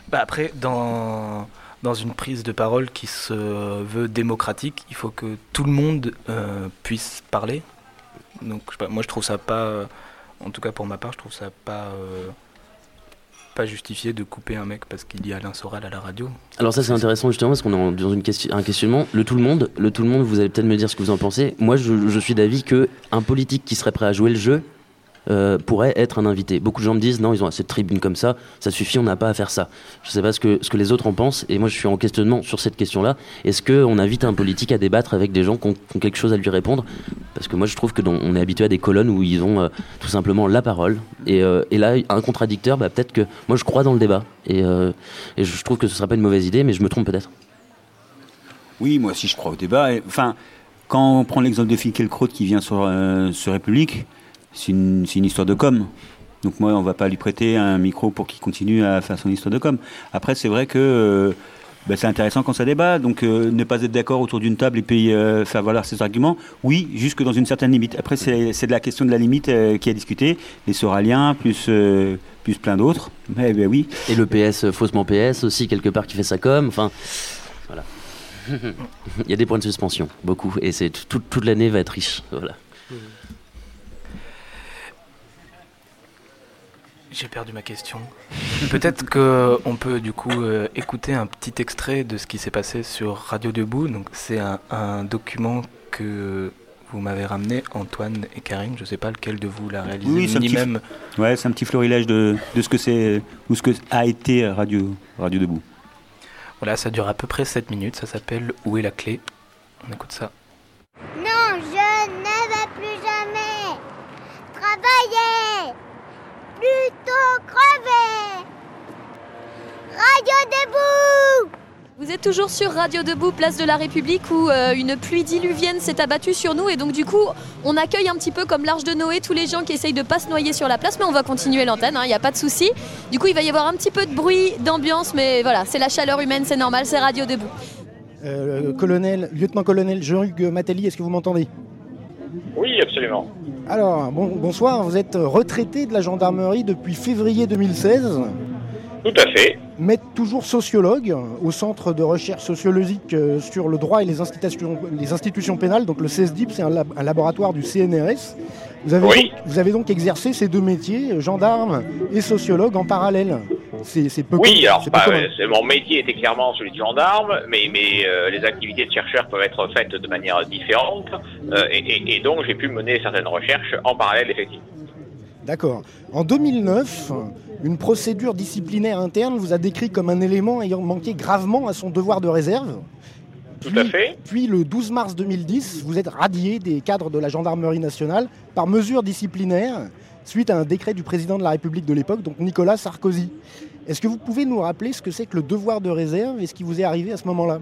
Bah après, dans, dans une prise de parole qui se veut démocratique, il faut que tout le monde euh, puisse parler. Donc, moi, je trouve ça pas, en tout cas pour ma part, je trouve ça pas, euh, justifié de couper un mec parce qu'il y a Alain Soral à la radio. Alors ça c'est intéressant justement parce qu'on est dans une question, un questionnement. Le tout le monde, le tout le monde, vous allez peut-être me dire ce que vous en pensez. Moi je, je suis d'avis que un politique qui serait prêt à jouer le jeu euh, pourrait être un invité. Beaucoup de gens me disent non ils ont assez de tribunes comme ça, ça suffit, on n'a pas à faire ça. Je sais pas ce que ce que les autres en pensent et moi je suis en questionnement sur cette question-là. Est-ce que on invite un politique à débattre avec des gens qui ont, quelque chose à lui répondre? Parce que moi je trouve que est habitué à des colonnes où ils ont euh, tout simplement la parole et, euh, là un contradicteur, bah, peut-être que moi je crois dans le débat et, euh, je trouve que ce serait pas une mauvaise idée, mais je me trompe peut-être. Oui, moi aussi je crois au débat. Enfin, quand on prend l'exemple de Finkielkraut qui vient sur, sur République, c'est une, histoire de com. Donc moi, on va pas lui prêter un micro pour qu'il continue à faire son histoire de com. Après, c'est vrai que euh, ben, c'est intéressant quand ça débat. Donc euh, ne pas être d'accord autour d'une table et puis euh, faire valoir ses arguments, oui, jusque dans une certaine limite. Après, c'est de la question de la limite euh, qui a discuté. Les Soraliens, plus, plus plein d'autres. Mais ben oui. Et le PS, faussement PS aussi, quelque part, qui fait sa com. Enfin, voilà. Il y a des points de suspension, beaucoup. Et c'est tout- toute l'année va être riche. Voilà. J'ai perdu ma question. Peut-être qu'on peut du coup euh, écouter un petit extrait de ce qui s'est passé sur Radio Debout. Donc c'est un, un document que vous m'avez ramené, Antoine et Karim. Je ne sais pas lequel de vous l'a réalisé, Oui, c'est un ni petit, même. ouais, c'est un petit florilège de, de ce que c'est ou ce que a été Radio, Radio Debout. Voilà, ça dure à peu près 7 minutes. Ça s'appelle Où est la clé? On écoute ça. Non, je ne vais plus jamais travailler, plutôt crever. Radio debout Vous êtes toujours sur Radio Debout, place de la République, où euh, une pluie diluvienne s'est abattue sur nous. Et donc, du coup, on accueille un petit peu comme l'Arche de Noé tous les gens qui essayent de pas se noyer sur la place. Mais on va continuer l'antenne, il n'y a pas de souci. Du coup, il va y avoir un petit peu de bruit, d'ambiance. Mais voilà, c'est la chaleur humaine, c'est normal, c'est Radio Debout. Euh, colonel, lieutenant-colonel Jean-Hugues Matteli, est-ce que vous m'entendez? Oui, absolument. Alors, bon- bonsoir, vous êtes retraité de la gendarmerie depuis février 2016, Tout à fait. mais toujours sociologue au Centre de recherche sociologique euh, sur le droit et les institutions, les institutions pénales, donc le CESDIP, c'est un, lab- un laboratoire du CNRS. Vous avez, Oui. donc, vous avez donc exercé ces deux métiers, gendarme et sociologue, en parallèle. C'est peu Oui, alors peu bah, mon métier était clairement celui de gendarme, mais, mais euh, les activités de chercheur peuvent être faites de manière différente, euh, et, et- et donc j'ai pu mener certaines recherches en parallèle, effectivement. D'accord. En 2009, une procédure disciplinaire interne vous a décrit comme un élément ayant manqué gravement à son devoir de réserve. Tout à fait. Puis le 12 mars 2010, vous êtes radié des cadres de la gendarmerie nationale par mesure disciplinaire suite à un décret du président de la République de l'époque, donc Nicolas Sarkozy. Est-ce que vous pouvez nous rappeler ce que c'est que le devoir de réserve et ce qui vous est arrivé à ce moment-là?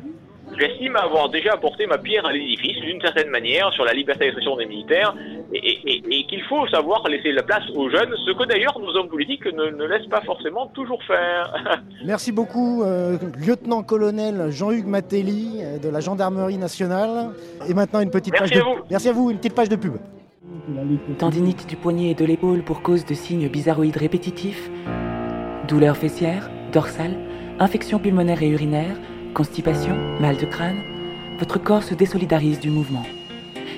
J'estime avoir déjà apporté ma pierre à l'édifice, d'une certaine manière, sur la liberté d'expression des militaires, et, et- et- et qu'il faut savoir laisser la place aux jeunes, ce que d'ailleurs nos hommes politiques ne, ne laissent pas forcément toujours faire. Merci beaucoup, euh, lieutenant-colonel Jean-Hugues Matteli euh, de la gendarmerie nationale. Et maintenant une petite Merci page à de... vous. Merci à vous, une petite page de pub. Tendinite du poignet et de l'épaule pour cause de signes bizarroïdes répétitifs, douleur fessière, dorsale, infection pulmonaire et urinaire, constipation, mal de crâne, votre corps se désolidarise du mouvement.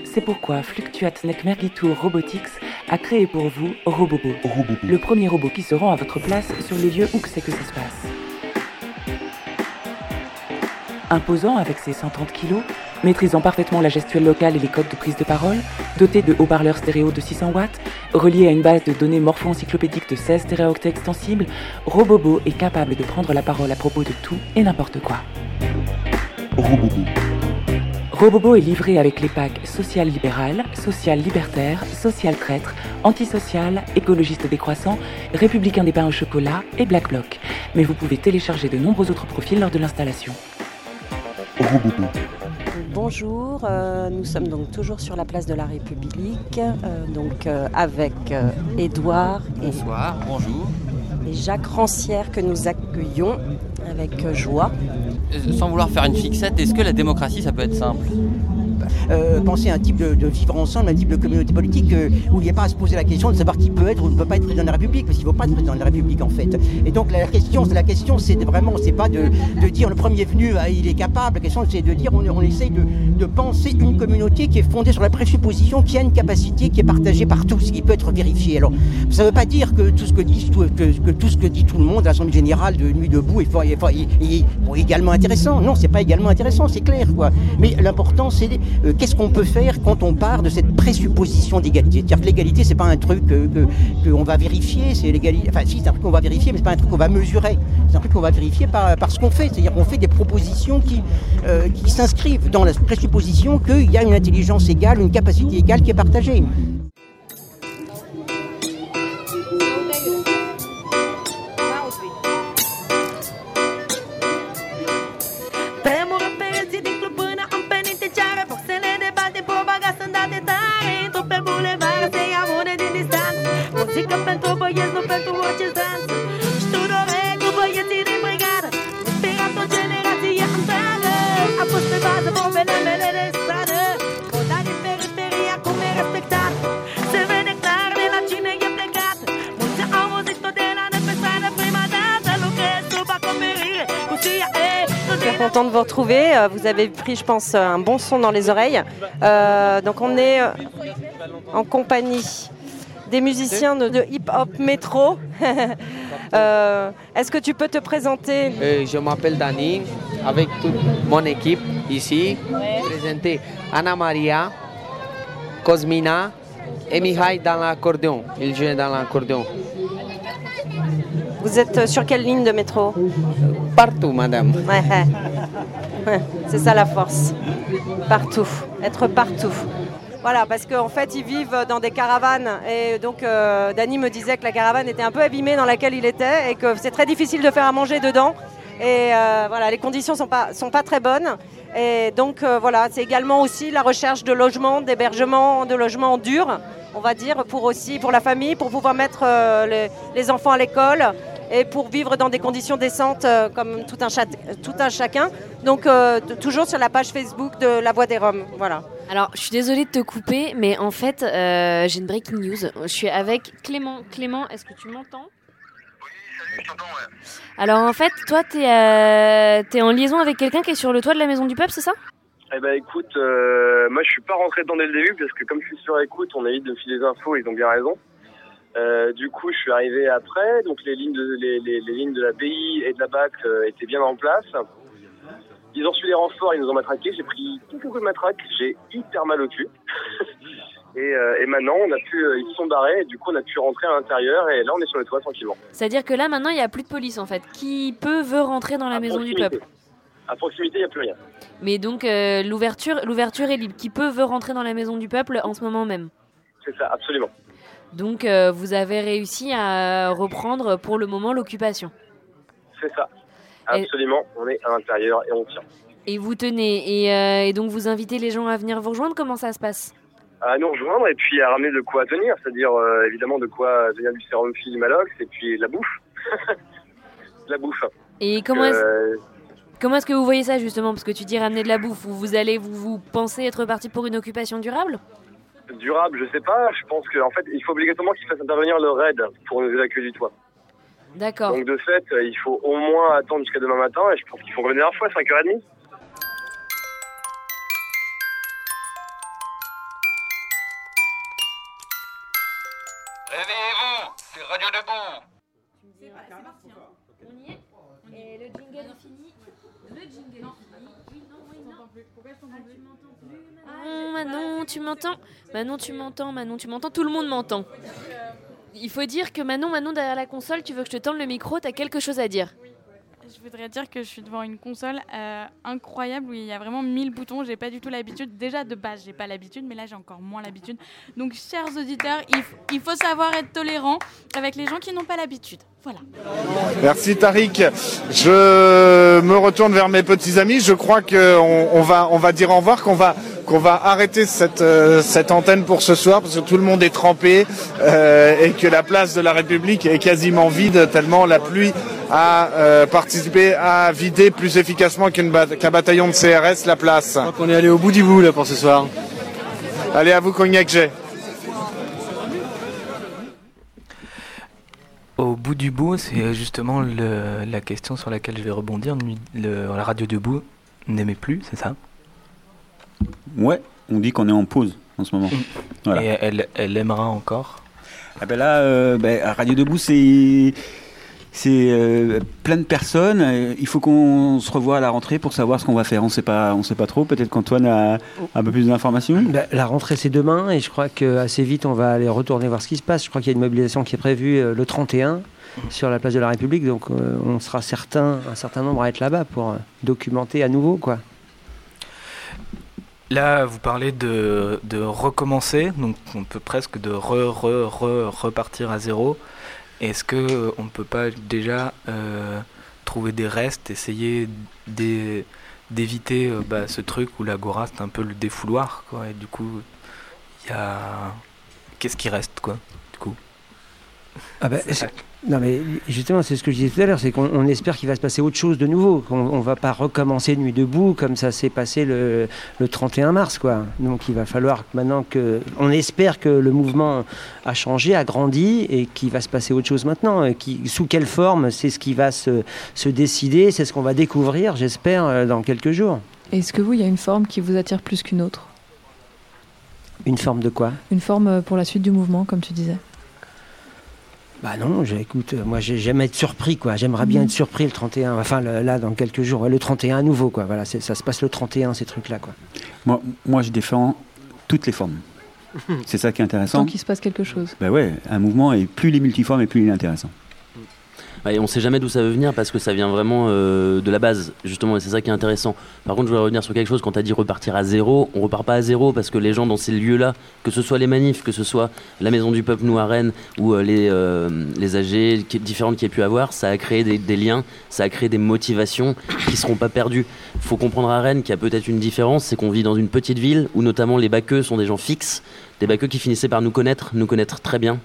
C'est pourquoi Fluctuate Neck Mergitur Robotics a créé pour vous Robobo, le premier robot qui se rend à votre place sur les lieux où que c'est que ça se passe. Imposant avec ses 130 kilos, maîtrisant parfaitement la gestuelle locale et les codes de prise de parole, doté de haut-parleurs stéréo de 600 watts, relié à une base de données morpho-encyclopédique de 16 teraoctets extensibles, Robobo est capable de prendre la parole à propos de tout et n'importe quoi. Robobo est livré avec les packs social libéral, social libertaire, social traître, antisocial, écologiste décroissant, républicain des pains au chocolat et black bloc. Mais vous pouvez télécharger de nombreux autres profils lors de l'installation. Bonjour, euh, nous sommes donc toujours sur la place de la République, euh, donc euh, avec Édouard et, Bonsoir, bonjour. et Jacques Rancière que nous accueillons avec joie. Sans vouloir faire une fixette, est-ce que la démocratie ça peut être simple? Euh, penser un type de, vivre ensemble, un type de communauté politique euh, où il n'y a pas à se poser la question de savoir qui peut être ou ne peut pas être président de la République, parce qu'il ne faut pas être président de la République en fait. Et donc la question, la question, c'est vraiment, c'est pas de, dire le premier venu, ah, il est capable. La question, c'est de dire, on, essaye de, de penser une communauté qui est fondée sur la présupposition qu'il y a une capacité qui est partagée par tous, qui peut être vérifiée. Alors, ça ne veut pas dire que tout ce que dit tout, que, tout ce que dit tout le monde, l'Assemblée générale de Nuit debout, est, est, également intéressant. Non, c'est pas également intéressant, c'est clair quoi. Mais l'important, c'est euh, qu'est-ce qu'on peut faire quand on part de cette présupposition d'égalité? C'est-à-dire que l'égalité, c'est pas un truc que, que- qu'on va vérifier, c'est l'égalité. Enfin, si, c'est un truc qu'on va vérifier, mais c'est pas un truc qu'on va mesurer. C'est un truc qu'on va vérifier par, par ce qu'on fait. C'est-à-dire qu'on fait des propositions qui, euh, qui s'inscrivent dans la présupposition qu'il y a une intelligence égale, une capacité égale qui est partagée. pe bulevar content de vous retrouver. Euh, vous avez pris, je pense, un bon son dans les oreilles. Euh, donc on est euh, en compagnie des musiciens de, de hip-hop métro. Euh, Est-ce que tu peux te présenter? Euh, je m'appelle Dani, avec toute mon équipe ici. Présenter Anna Maria, Cosmina et Mihai dans l'accordéon. Il joue dans l'accordéon. Vous êtes sur quelle ligne de métro? Partout, madame. Ouais, ouais. Ouais, c'est ça la force. Partout. Être partout. Voilà, parce qu'en fait, ils vivent dans des caravanes. Et donc, euh, Dany me disait que la caravane était un peu abîmée dans laquelle il était et que c'est très difficile de faire à manger dedans. Et euh, voilà, les conditions ne sont pas, très bonnes. Et donc, euh, voilà, c'est également aussi la recherche de logements, d'hébergements, de logements durs, on va dire, pour aussi pour la famille, pour pouvoir mettre euh, les enfants à l'école et pour vivre dans des conditions décentes euh, comme tout un, chat- tout un chacun. Donc, euh, toujours sur la page Facebook de La Voix des Roms. Voilà. Alors, je suis désolée de te couper, mais en fait, euh, j'ai une breaking news. Je suis avec Clément. Clément, est-ce que tu m'entends? Alors, en fait, toi, t'es euh, t'es en liaison avec quelqu'un qui est sur le toit de la maison du peuple, c'est ça? Eh ben écoute, euh, moi je suis pas rentré dedans dès le début parce que comme je suis sur écoute, on évite de filer des infos, ils ont bien raison. Euh, du coup, je suis arrivé après, donc les lignes de les, les- les lignes de la BI et de la BAC euh, étaient bien en place. Ils ont su les renforts, ils nous ont matraqués. J'ai pris quelques coups de matraque, j'ai hyper mal au cul. et, euh, et maintenant, on a pu, ils se sont barrés, et du coup, on a pu rentrer à l'intérieur et là, on est sur le toit tranquillement. C'est-à-dire que là, maintenant, il n'y a plus de police, en fait. Qui peut, veut rentrer dans la maison du peuple? À proximité, il n'y a plus rien. Mais donc, l'ouverture l'ouverture est libre. Qui peut, veut rentrer dans la maison du peuple en ce moment même? C'est ça, absolument. Donc, euh, vous avez réussi à reprendre pour le moment l'occupation. C'est ça. Absolument, on est à l'intérieur et on tient. Et vous tenez. Et, euh, et donc, vous invitez les gens à venir vous rejoindre Comment ça se passe? À nous rejoindre et puis à ramener de quoi tenir, c'est-à-dire euh, évidemment de quoi tenir du sérum Malox et puis de la bouffe. de la bouffe. Et comment est-ce comment est-ce que vous voyez ça, justement? Parce que tu dis ramener de la bouffe. Vous, vous allez, vous, vous pensez être parti pour une occupation durable? Durable, je sais pas, je pense qu'en fait il faut obligatoirement qu'ils fassent intervenir le RAID pour nous évacuer du toit. D'accord. Donc de fait, euh, il faut au moins attendre jusqu'à demain matin et je pense qu'ils font comme la dernière fois, 5h30. Réveillez-vous, c'est Radio Debout. Manon, Manon, tu m'entends Manon, tu m'entends Manon, tu m'entends Tout le monde m'entend. Il faut dire que Manon, Manon, derrière la console, tu veux que je te tende le micro, t'as quelque chose à dire. Je voudrais dire que je suis devant une console euh, incroyable où il y a vraiment 1000 boutons. J'ai pas du tout l'habitude. Déjà de base, j'ai pas l'habitude, mais là j'ai encore moins l'habitude. Donc, chers auditeurs, il, faut savoir être tolérant avec les gens qui n'ont pas l'habitude. Voilà. Merci Tariq. Je me retourne vers mes petits amis. Je crois qu'on on va, on va dire au revoir, qu'on va, qu'on va arrêter cette, euh, cette antenne pour ce soir parce que tout le monde est trempé euh, et que la place de la République est quasiment vide tellement la pluie a euh, participé à vider plus efficacement ba- qu'un bataillon de CRS la place. On est allé au bout du bout là pour ce soir. Allez à vous Cognac J. Au bout du bout, c'est justement le- la question sur laquelle je vais rebondir. Le- la radio debout n'aimait plus, c'est ça? Ouais, on dit qu'on est en pause en ce moment. Voilà. Et elle, elle aimera encore? Ah ben là, euh, ben, à Radio Debout, c'est c'est euh, plein de personnes. Euh, Il faut qu'on se revoie à la rentrée pour savoir ce qu'on va faire. On sait pas, on sait pas trop. Peut-être qu'Antoine a un peu plus d'informations. Bah, La rentrée c'est demain et je crois que assez vite on va aller retourner voir ce qui se passe. Je crois qu'il y a une mobilisation qui est prévue euh, le 31 sur la place de la République, donc euh, on sera certain, un certain nombre à être là-bas pour euh, documenter à nouveau quoi. Là, vous parlez de, de recommencer, donc on peut presque de re, re, re- repartir à zéro. Est-ce que euh, on ne peut pas déjà euh, trouver des restes, essayer d'é- d'éviter euh, bah, ce truc où l'agora c'est un peu le défouloir, quoi, et du coup, il y a qu'est-ce qui reste, quoi, du coup? Ah bah, non mais justement c'est ce que je disais tout à l'heure, c'est qu'on on espère qu'il va se passer autre chose de nouveau, qu'on on va pas recommencer Nuit debout comme ça s'est passé le, le 31 mars quoi. Donc il va falloir maintenant que on espère que le mouvement a changé, a grandi et qu'il va se passer autre chose maintenant. Et qui, sous quelle forme, c'est ce qui va se, se décider, c'est ce qu'on va découvrir, j'espère, euh, dans quelques jours. Est-ce que vous, il y a une forme qui vous attire plus qu'une autre? Une forme de quoi? Une forme euh, pour la suite du mouvement, comme tu disais Bah non, écoute, euh, moi j'ai- j'aime être surpris, quoi. J'aimerais bien Mhm. être surpris le 31, enfin le- là dans quelques jours, le 31 à nouveau, quoi. Voilà, ça se passe le 31, ces trucs-là, quoi. Moi, moi, je défends toutes les formes. C'est ça qui est intéressant. Tant qu'il se passe quelque chose. Ben ouais, un mouvement, et plus il est multiforme, et plus il est intéressant. Ouais, et on sait jamais d'où ça veut venir parce que ça vient vraiment euh, de la base, justement, et c'est ça qui est intéressant. Par contre, je voudrais revenir sur quelque chose. Quand tu as dit repartir à zéro, on repart pas à zéro parce que les gens dans ces lieux-là, que ce soit les manifs, que ce soit la Maison du Peuple, nous à Rennes, ou euh, les, euh, les AG différentes qu'il y a pu avoir, ça a créé des, liens, ça a créé des motivations qui seront pas perdues. faut comprendre à Rennes qu'il y a peut-être une différence, c'est qu'on vit dans une petite ville où notamment les baqueux sont des gens fixes, des baqueux qui finissaient par nous connaître, nous connaître très bien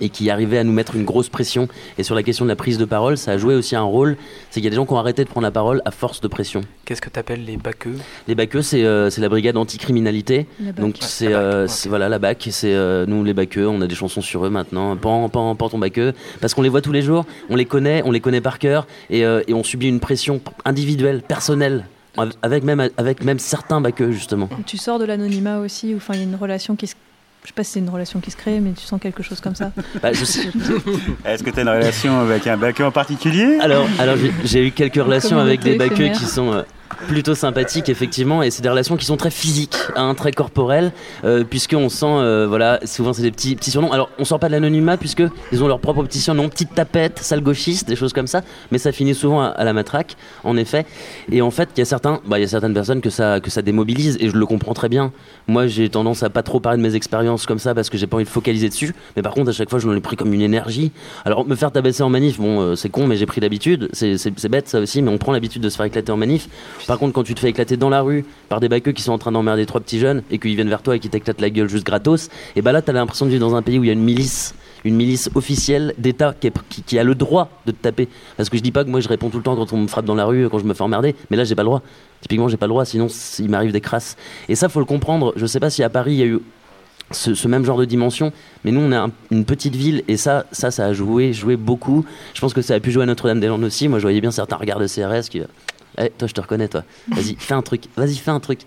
et qui arrivait à nous mettre une grosse pression. Et sur la question de la prise de parole, ça a joué aussi un rôle. C'est qu'il y a des gens qui ont arrêté de prendre la parole à force de pression. Qu'est-ce que tu appelles les baqueux? Les baqueux, c'est euh, c'est la brigade anticriminalité. Donc Ouais, c'est la BAC, euh, c'est- voilà la BAC. C'est euh, nous les baqueux. On a des chansons sur eux maintenant. Pan pan pan ton baqueux. Parce qu'on les voit tous les jours. On les connaît. On les connaît par cœur. Et, euh, et on subit une pression individuelle, personnelle. Avec même, avec même certains baqueux, justement. Tu sors de l'anonymat aussi, ou enfin il y a une relation qui se... Je sais pas si c'est une relation qui se crée, mais tu sens quelque chose comme ça. Bah, je sais- Est-ce que tu as une relation avec un baqueux en particulier? Alors, alors j'ai- eu quelques relations avec des baqueux qui sont euh, plutôt sympathiques, effectivement, et c'est des relations qui sont très physiques, hein, très corporelles, euh, puisqu'on sent, euh, voilà, souvent c'est des petits, petits surnoms. Alors, on sort pas de l'anonymat, puisqu'ils ont leur propre petit surnom, petite tapette, sale gauchiste, des choses comme ça, mais ça finit souvent à, la matraque, en effet. Et en fait, il y a certains, bah, y a certaines personnes que ça, que ça démobilise, et je le comprends très bien. Moi, j'ai tendance à pas trop parler de mes expériences comme ça, parce que j'ai pas envie de focaliser dessus, mais par contre, à chaque fois, je l'en ai pris comme une énergie. Alors, me faire tabasser en manif, bon, euh, c'est con, mais j'ai pris l'habitude. C'est bête, ça aussi, mais on prend l'habitude de se faire éclater en manif. Par contre, quand tu te fais éclater dans la rue par des baqueux qui sont en train d'emmerder trois petits jeunes et qu'ils viennent vers toi et qui t'éclatent la gueule juste gratos, et bah là, t'as l'impression de vivre dans un pays où il y a une milice. Une milice officielle d'État qui, a le droit de te taper. Parce que je dis pas que moi je réponds tout le temps quand on me frappe dans la rue, quand je me fais emmerder, mais là j'ai pas le droit. Typiquement, j'ai pas le droit, sinon il m'arrive des crasses. Et ça, faut le comprendre. Je sais pas si à Paris il y a eu ce, même genre de dimension. Mais nous, on est un- une petite ville et ça, ça, ça a joué, joué beaucoup. Je pense que ça a pu jouer à Notre-Dame-des-Landes aussi. Moi, je voyais bien certains regards de CRS qui. Eh, toi, je te reconnais, toi. Vas-y, fais un truc. Vas-y, fais un truc.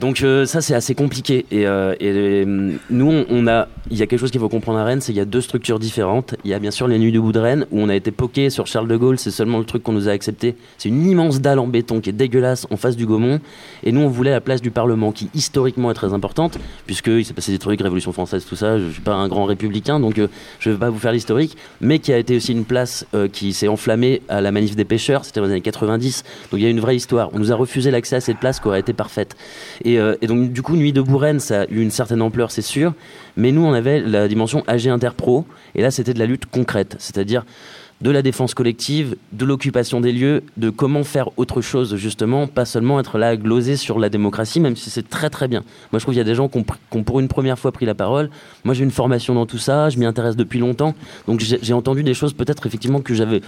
Donc euh, ça c'est assez compliqué. Et, euh, euh, nous on, a il y a quelque chose qu'il faut comprendre à Rennes c'est qu'il y a deux structures différentes. Il y a bien sûr les nuits debout de Rennes où on a été poqué sur Charles de Gaulle. C'est seulement le truc qu'on nous a accepté. C'est une immense dalle en béton qui est dégueulasse en face du Gaumont. Et nous on voulait la place du Parlement qui historiquement est très importante puisque il s'est passé des trucs Révolution française tout ça. Je suis pas un grand républicain donc je vais pas vous faire l'historique. Mais qui a été aussi une place qui s'est enflammée à la manif des pêcheurs. C'était dans les années 90 donc il y a une vraie histoire. On nous a refusé l'accès à cette place qui aurait été parfaite et, euh, et donc, du coup, Nuit de Bourrenne, ça a eu une certaine ampleur, c'est sûr. Mais nous, on avait la dimension AG Interpro. Et là, c'était de la lutte concrète. C'est-à-dire de la défense collective, de l'occupation des lieux, de comment faire autre chose, justement, pas seulement être là à gloser sur la démocratie, même si c'est très très bien. Moi, je trouve qu'il y a des gens qui ont, pour une première fois pris la parole. Moi, j'ai une formation dans tout ça, je m'y intéresse depuis longtemps. Donc, j'ai entendu des choses peut-être effectivement que j'avais,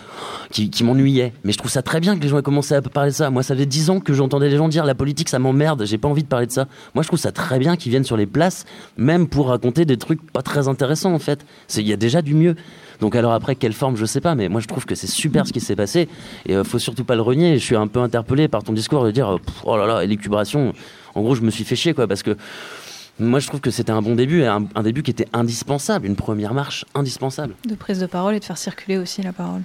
qui, m'ennuyaient. Mais je trouve ça très bien que les gens aient commencé à parler de ça. Moi, ça fait dix ans que j'entendais les gens dire la politique, ça m'emmerde, j'ai pas envie de parler de ça. Moi, je trouve ça très bien qu'ils viennent sur les places, même pour raconter des trucs pas très intéressants en fait. Il y a déjà du mieux. Donc alors après quelle forme je sais pas mais moi je trouve que c'est super ce qui s'est passé et euh, faut surtout pas le renier. Je suis un peu interpellé par ton discours de dire euh, oh là là élucubration. En gros je me suis fait chier quoi parce que moi je trouve que c'était un bon début un, un début qui était indispensable, une première marche indispensable. De prise de parole et de faire circuler aussi la parole.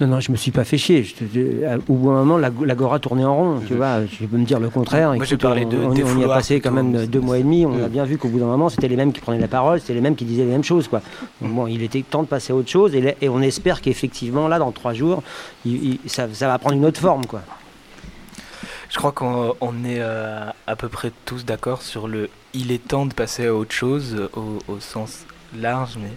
Non, non, je me suis pas fait chier. Je je- au bout d'un moment, la- l'agora tournait en rond. Tu vois, je peux me dire le contraire. Moi, j'ai parlé on, de on, y- on y a passé quand même deux mois et demi. On a bien vu qu'au bout d'un moment, c'était les mêmes qui prenaient la parole, c'était les mêmes qui disaient les mêmes choses. Quoi. Donc, bon, il était temps de passer à autre chose. Et, on espère qu'effectivement, là, dans trois jours, il- il- ça, ça va prendre une autre forme. Quoi. Je crois qu'on on est euh, à peu près tous d'accord sur le il est temps de passer à autre chose euh, au, au sens large, mais